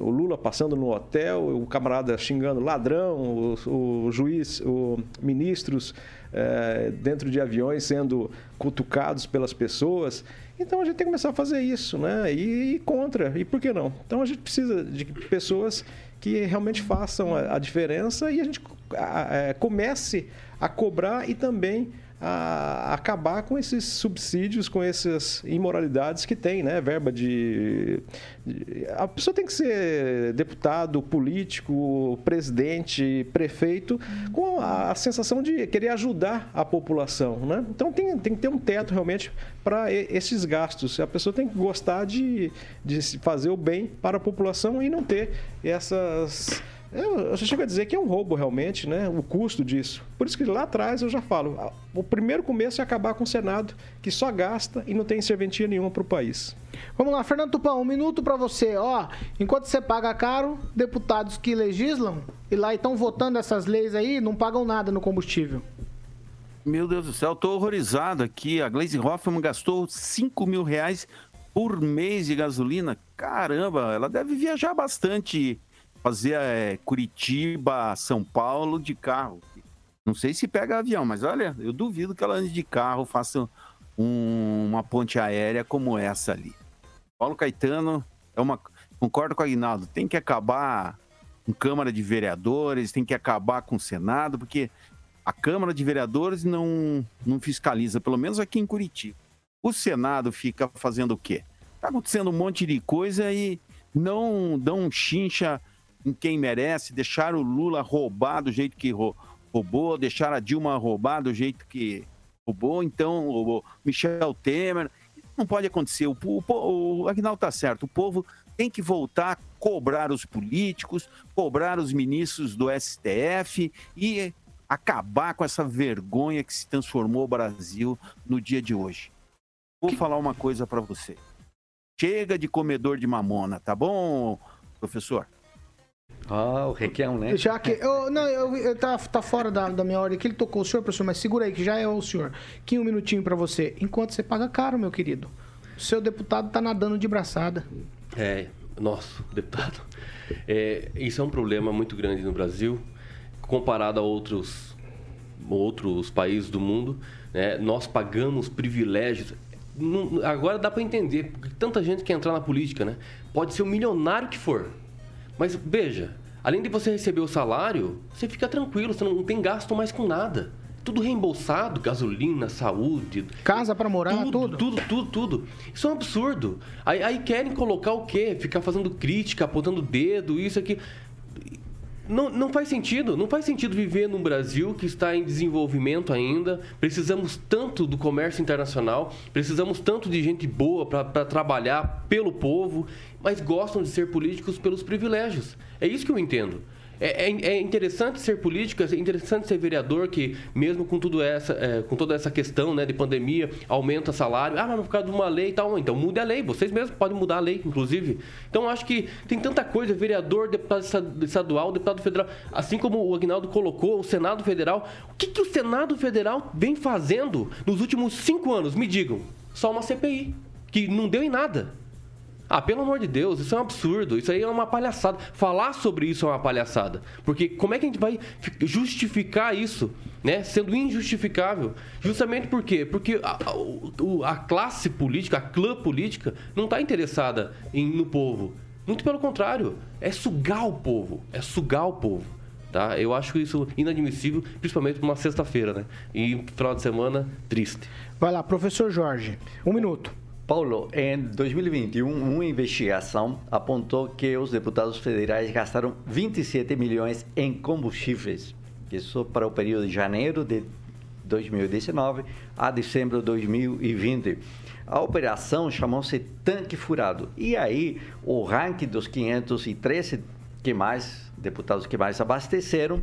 o Lula passando no hotel, o camarada xingando ladrão, o, o juiz, o ministros é, dentro de aviões sendo cutucados pelas pessoas. Então a gente tem que começar a fazer isso, né? E, e contra. E por que não? Então a gente precisa de pessoas que realmente façam a, a diferença e a gente a, a, é, comece a cobrar e também a acabar com esses subsídios, com essas imoralidades que tem, né? Verba de, A pessoa tem que ser deputado, político, presidente, prefeito, com a, a sensação de querer ajudar a população, né? Então tem, tem que ter um teto realmente para esses gastos. A pessoa tem que gostar de, de fazer o bem para a população e não ter essas eu, eu chego a dizer que é um roubo realmente, né? O custo disso. Por isso que lá atrás eu já falo, o primeiro começo é acabar com o Senado, que só gasta e não tem serventia nenhuma para o país. Vamos lá, Fernando Tupão, um minuto para você. Ó, enquanto você paga caro, deputados que legislam e lá estão votando essas leis aí não pagam nada no combustível. Meu Deus do céu, estou horrorizado aqui. A Glaze Hoffman gastou 5 mil reais por mês de gasolina. Caramba, ela deve viajar bastante fazer é, Curitiba, São Paulo de carro. Não sei se pega avião, mas olha, eu duvido que ela ande de carro, faça um, uma ponte aérea como essa ali. Paulo Caetano é uma. Concordo com o Aguinaldo, tem que acabar com Câmara de Vereadores, tem que acabar com o Senado, porque a Câmara de Vereadores não, não fiscaliza, pelo menos aqui em Curitiba. O Senado fica fazendo o quê? Está acontecendo um monte de coisa e não dão chincha em quem merece, deixar o Lula roubar do jeito que roubou, deixar a Dilma roubar do jeito que roubou, então o Michel Temer. não pode acontecer. O, o, o Agnaldo está certo. O povo tem que voltar a cobrar os políticos, cobrar os ministros do STF e acabar com essa vergonha que se transformou o Brasil no dia de hoje. Vou que... falar uma coisa para você. Chega de comedor de mamona, tá bom, professor? Ah, o Requião, né? Já que. Eu, não, eu, eu, tá, tá fora da, da minha ordem que ele tocou o senhor, professor, mas segura aí, que já é o senhor. Aqui um minutinho para você. Enquanto você paga caro, meu querido. O seu deputado tá nadando de braçada. É, nosso deputado. É, isso é um problema muito grande no Brasil, comparado a outros, outros países do mundo. Né? Nós pagamos privilégios. Não, agora dá para entender, porque tanta gente quer entrar na política, né? Pode ser o milionário que for mas veja, além de você receber o salário, você fica tranquilo, você não tem gasto mais com nada. Tudo reembolsado, gasolina, saúde. Casa para morar, tudo, tudo. Tudo, tudo, tudo. Isso é um absurdo. Aí, aí querem colocar o quê? Ficar fazendo crítica, apontando dedo, isso aqui. Não, não faz sentido. Não faz sentido viver num Brasil que está em desenvolvimento ainda. Precisamos tanto do comércio internacional, precisamos tanto de gente boa para trabalhar pelo povo, mas gostam de ser políticos pelos privilégios. É isso que eu entendo. É, é, é, interessante ser político, é interessante ser vereador, que mesmo com, tudo essa, é, com toda essa questão né, de pandemia, aumenta salário. Ah, mas por causa de uma lei e tal. Então mude a lei, vocês mesmos podem mudar a lei, inclusive. Então acho que tem tanta coisa, vereador, deputado estadual, deputado federal, assim como o Agnaldo colocou, o Senado Federal. O que, que o Senado Federal vem fazendo nos últimos cinco anos? Me digam. Só uma CPI, que não deu em nada. Ah, pelo amor de Deus, isso é um absurdo, isso aí é uma palhaçada. Falar sobre isso é uma palhaçada. Porque como é que a gente vai justificar isso, né? Sendo injustificável. Justamente por quê? Porque a, a, a classe política, a clã política, não está interessada em, no povo. Muito pelo contrário, é sugar o povo. É sugar o povo. Tá? Eu acho isso inadmissível, principalmente numa sexta-feira, né? E final de semana, triste. Vai lá, professor Jorge, um minuto. Paulo, em 2021, uma investigação apontou que os deputados federais gastaram 27 milhões em combustíveis. Isso para o período de janeiro de 2019 a dezembro de 2020. A operação chamou-se Tanque Furado. E aí, o ranking dos 513 que mais, deputados que mais abasteceram,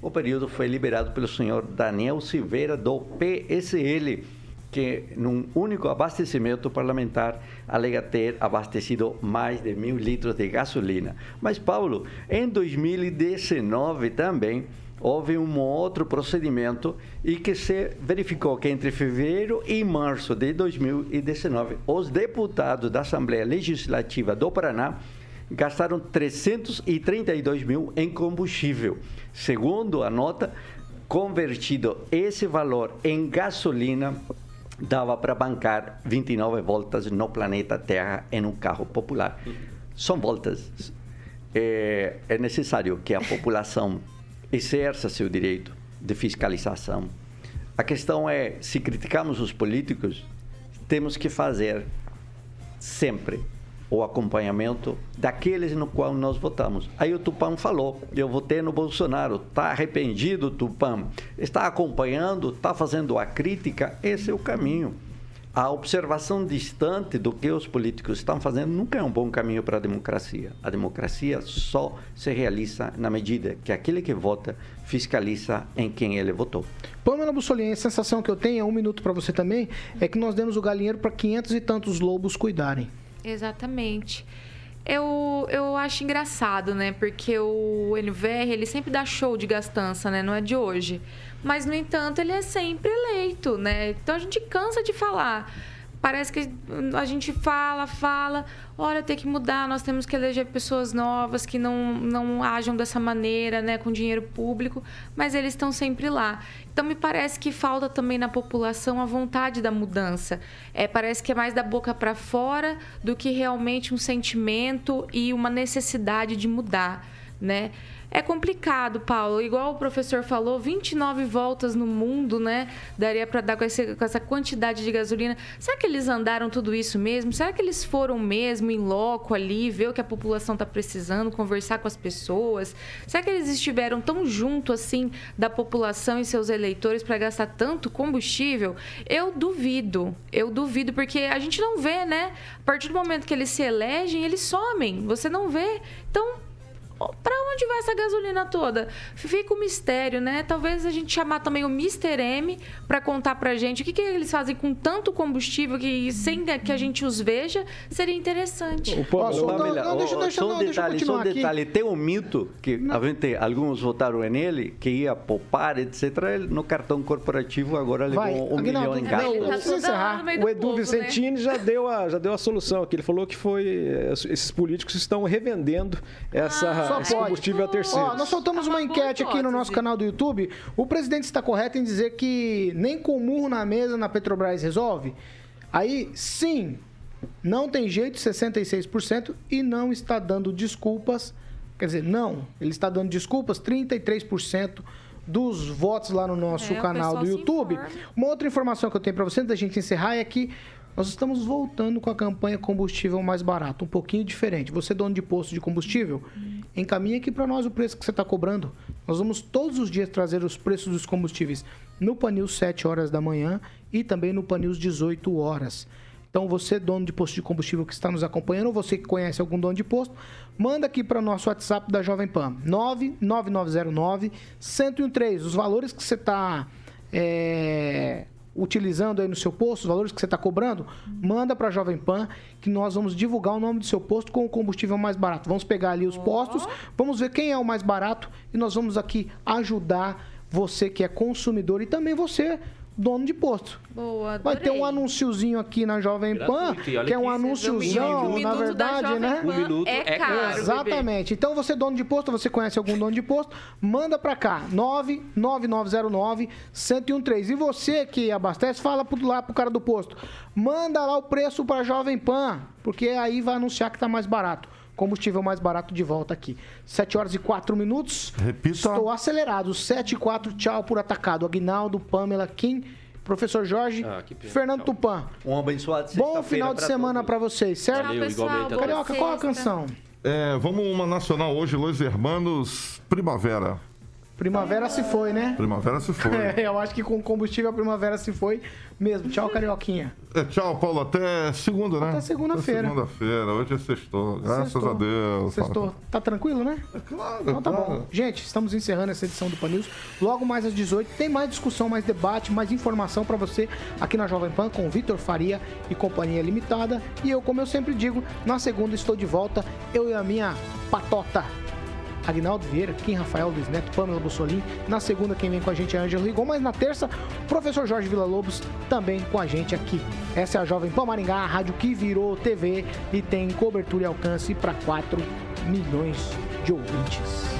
o período foi liberado pelo senhor Daniel Silveira, do PSL que num único abastecimento parlamentar alega ter abastecido mais de mil litros de gasolina. Mas, Paulo, em 2019 também houve um outro procedimento e que se verificou que entre fevereiro e março de 2019, os deputados da Assembleia Legislativa do Paraná gastaram 332 mil em combustível. Segundo a nota, convertido esse valor em gasolina, dava para bancar 29 voltas no planeta Terra em um carro popular. São voltas. É, é necessário que a população exerça seu direito de fiscalização. A questão é, se criticamos os políticos, temos que fazer sempre o acompanhamento daqueles no qual nós votamos. Aí o Tupã falou, eu votei no Bolsonaro, está arrependido Tupã, está acompanhando, está fazendo a crítica, esse é o caminho. A observação distante do que os políticos estão fazendo nunca é um bom caminho para a democracia. A democracia só se realiza na medida que aquele que vota fiscaliza em quem ele votou. Pamela Bussolini, a sensação que eu tenho, é um minuto para você também, é que nós demos o galinheiro para 500 e tantos lobos cuidarem. Exatamente. Eu, eu acho engraçado, né? Porque o NVR, ele sempre dá show de gastança, né? Não é de hoje. Mas, no entanto, ele é sempre eleito, né? Então, a gente cansa de falar. Parece que a gente fala, fala, olha, tem que mudar, nós temos que eleger pessoas novas que não, não ajam dessa maneira, né, com dinheiro público, mas eles estão sempre lá. Então, me parece que falta também na população a vontade da mudança. É, parece que é mais da boca para fora do que realmente um sentimento e uma necessidade de mudar. né? É complicado, Paulo. Igual o professor falou, 29 voltas no mundo, né? Daria para dar com, esse, com, essa quantidade de gasolina. Será que eles andaram tudo isso mesmo? Será que eles foram mesmo em loco ali, ver o que a população está precisando, conversar com as pessoas? Será que eles estiveram tão junto assim da população e seus eleitores para gastar tanto combustível? Eu duvido. Eu duvido porque a gente não vê, né? A partir do momento que eles se elegem, eles somem. Você não vê. Então, para onde vai essa gasolina toda? Fica um mistério, né? Talvez a gente chamar também o Mr. M para contar pra gente o que, que eles fazem com tanto combustível que sem que a gente os veja, seria interessante. O povo, só, não, não, deixa, deixa, só um detalhe, só um detalhe. Tem um mito que a gente, alguns votaram nele, que ia poupar, etc. No cartão corporativo agora levou vai. um Aguinaldo, milhão em casa. Não, tá encerrar. O Edu povo, Vicentini né? já, deu a, já deu a solução aqui. Ele falou que foi eh, esses políticos estão revendendo essa... Ah só esse pode. combustível a terceiro. Ó, nós soltamos uma enquete aqui no nosso canal do YouTube. O presidente está correto em dizer que nem com murro na mesa na Petrobras resolve? Aí, sim, não tem jeito, 66%, e não está dando desculpas. Quer dizer, não, ele está dando desculpas, 33% dos votos lá no nosso é, canal do YouTube. Uma outra informação que eu tenho para você, antes da gente encerrar, é que nós estamos voltando com a campanha combustível mais barato, um pouquinho diferente. Você, dono de posto de combustível, encaminha aqui para nós o preço que você está cobrando. Nós vamos todos os dias trazer os preços dos combustíveis no Panil 7 horas da manhã e também no Panil 18 horas. Então, você, dono de posto de combustível que está nos acompanhando, ou você que conhece algum dono de posto, manda aqui para o nosso WhatsApp da Jovem Pan, 99909 1013. Os valores que você está é, utilizando aí no seu posto, os valores que você está cobrando, manda para a Jovem Pan que nós vamos divulgar o nome do seu posto com o combustível mais barato. Vamos pegar ali os postos, vamos ver quem é o mais barato e nós vamos aqui ajudar você que é consumidor e também você dono de posto. Boa, Vai ter um anunciozinho aqui na Jovem Pan, que é um anúnciozão, um na verdade, né? Um minuto é, é caro. Exatamente. Então, você dono de posto, você conhece algum dono de posto, manda para cá, 99909-1013. E você que abastece, fala lá pro cara do posto, manda lá o preço para Jovem Pan, porque aí vai anunciar que tá mais barato combustível mais barato de volta aqui. 7 horas e 4 minutos. Repita. Estou acelerado. 7 e 4, tchau por atacado. Aguinaldo, Pamela, Kim, Professor Jorge, ah, Fernando tchau. Tupã. Um abençoado Bom final de semana para vocês, certo? Valeu, igualmente. Carioca, qual a canção? É, vamos uma nacional hoje, Los Hermanos Primavera. Primavera se foi, né? Primavera se foi. É, eu acho que com combustível a primavera se foi mesmo. Tchau, Carioquinha. É, tchau, Paulo. Até segunda, né? Até segunda-feira. Segunda-feira. Hoje é sextou. Graças sextou. a Deus. Sextou. Tá tranquilo, né? É claro. Então tá claro. bom. Gente, estamos encerrando essa edição do Pan News. Logo mais às 18 tem mais discussão, mais debate, mais informação para você aqui na Jovem Pan com Vitor Faria e Companhia Limitada. E eu, como eu sempre digo, na segunda estou de volta. Eu e a minha patota Agnaldo Vieira, Kim Rafael, Luiz Neto, Pamela Bussolim. Na segunda, quem vem com a gente é Ângelo Rigon, mas na terça, o professor Jorge Villa-Lobos também com a gente aqui. Essa é a Jovem Pan Maringá, a rádio que virou TV e tem cobertura e alcance para 4 milhões de ouvintes.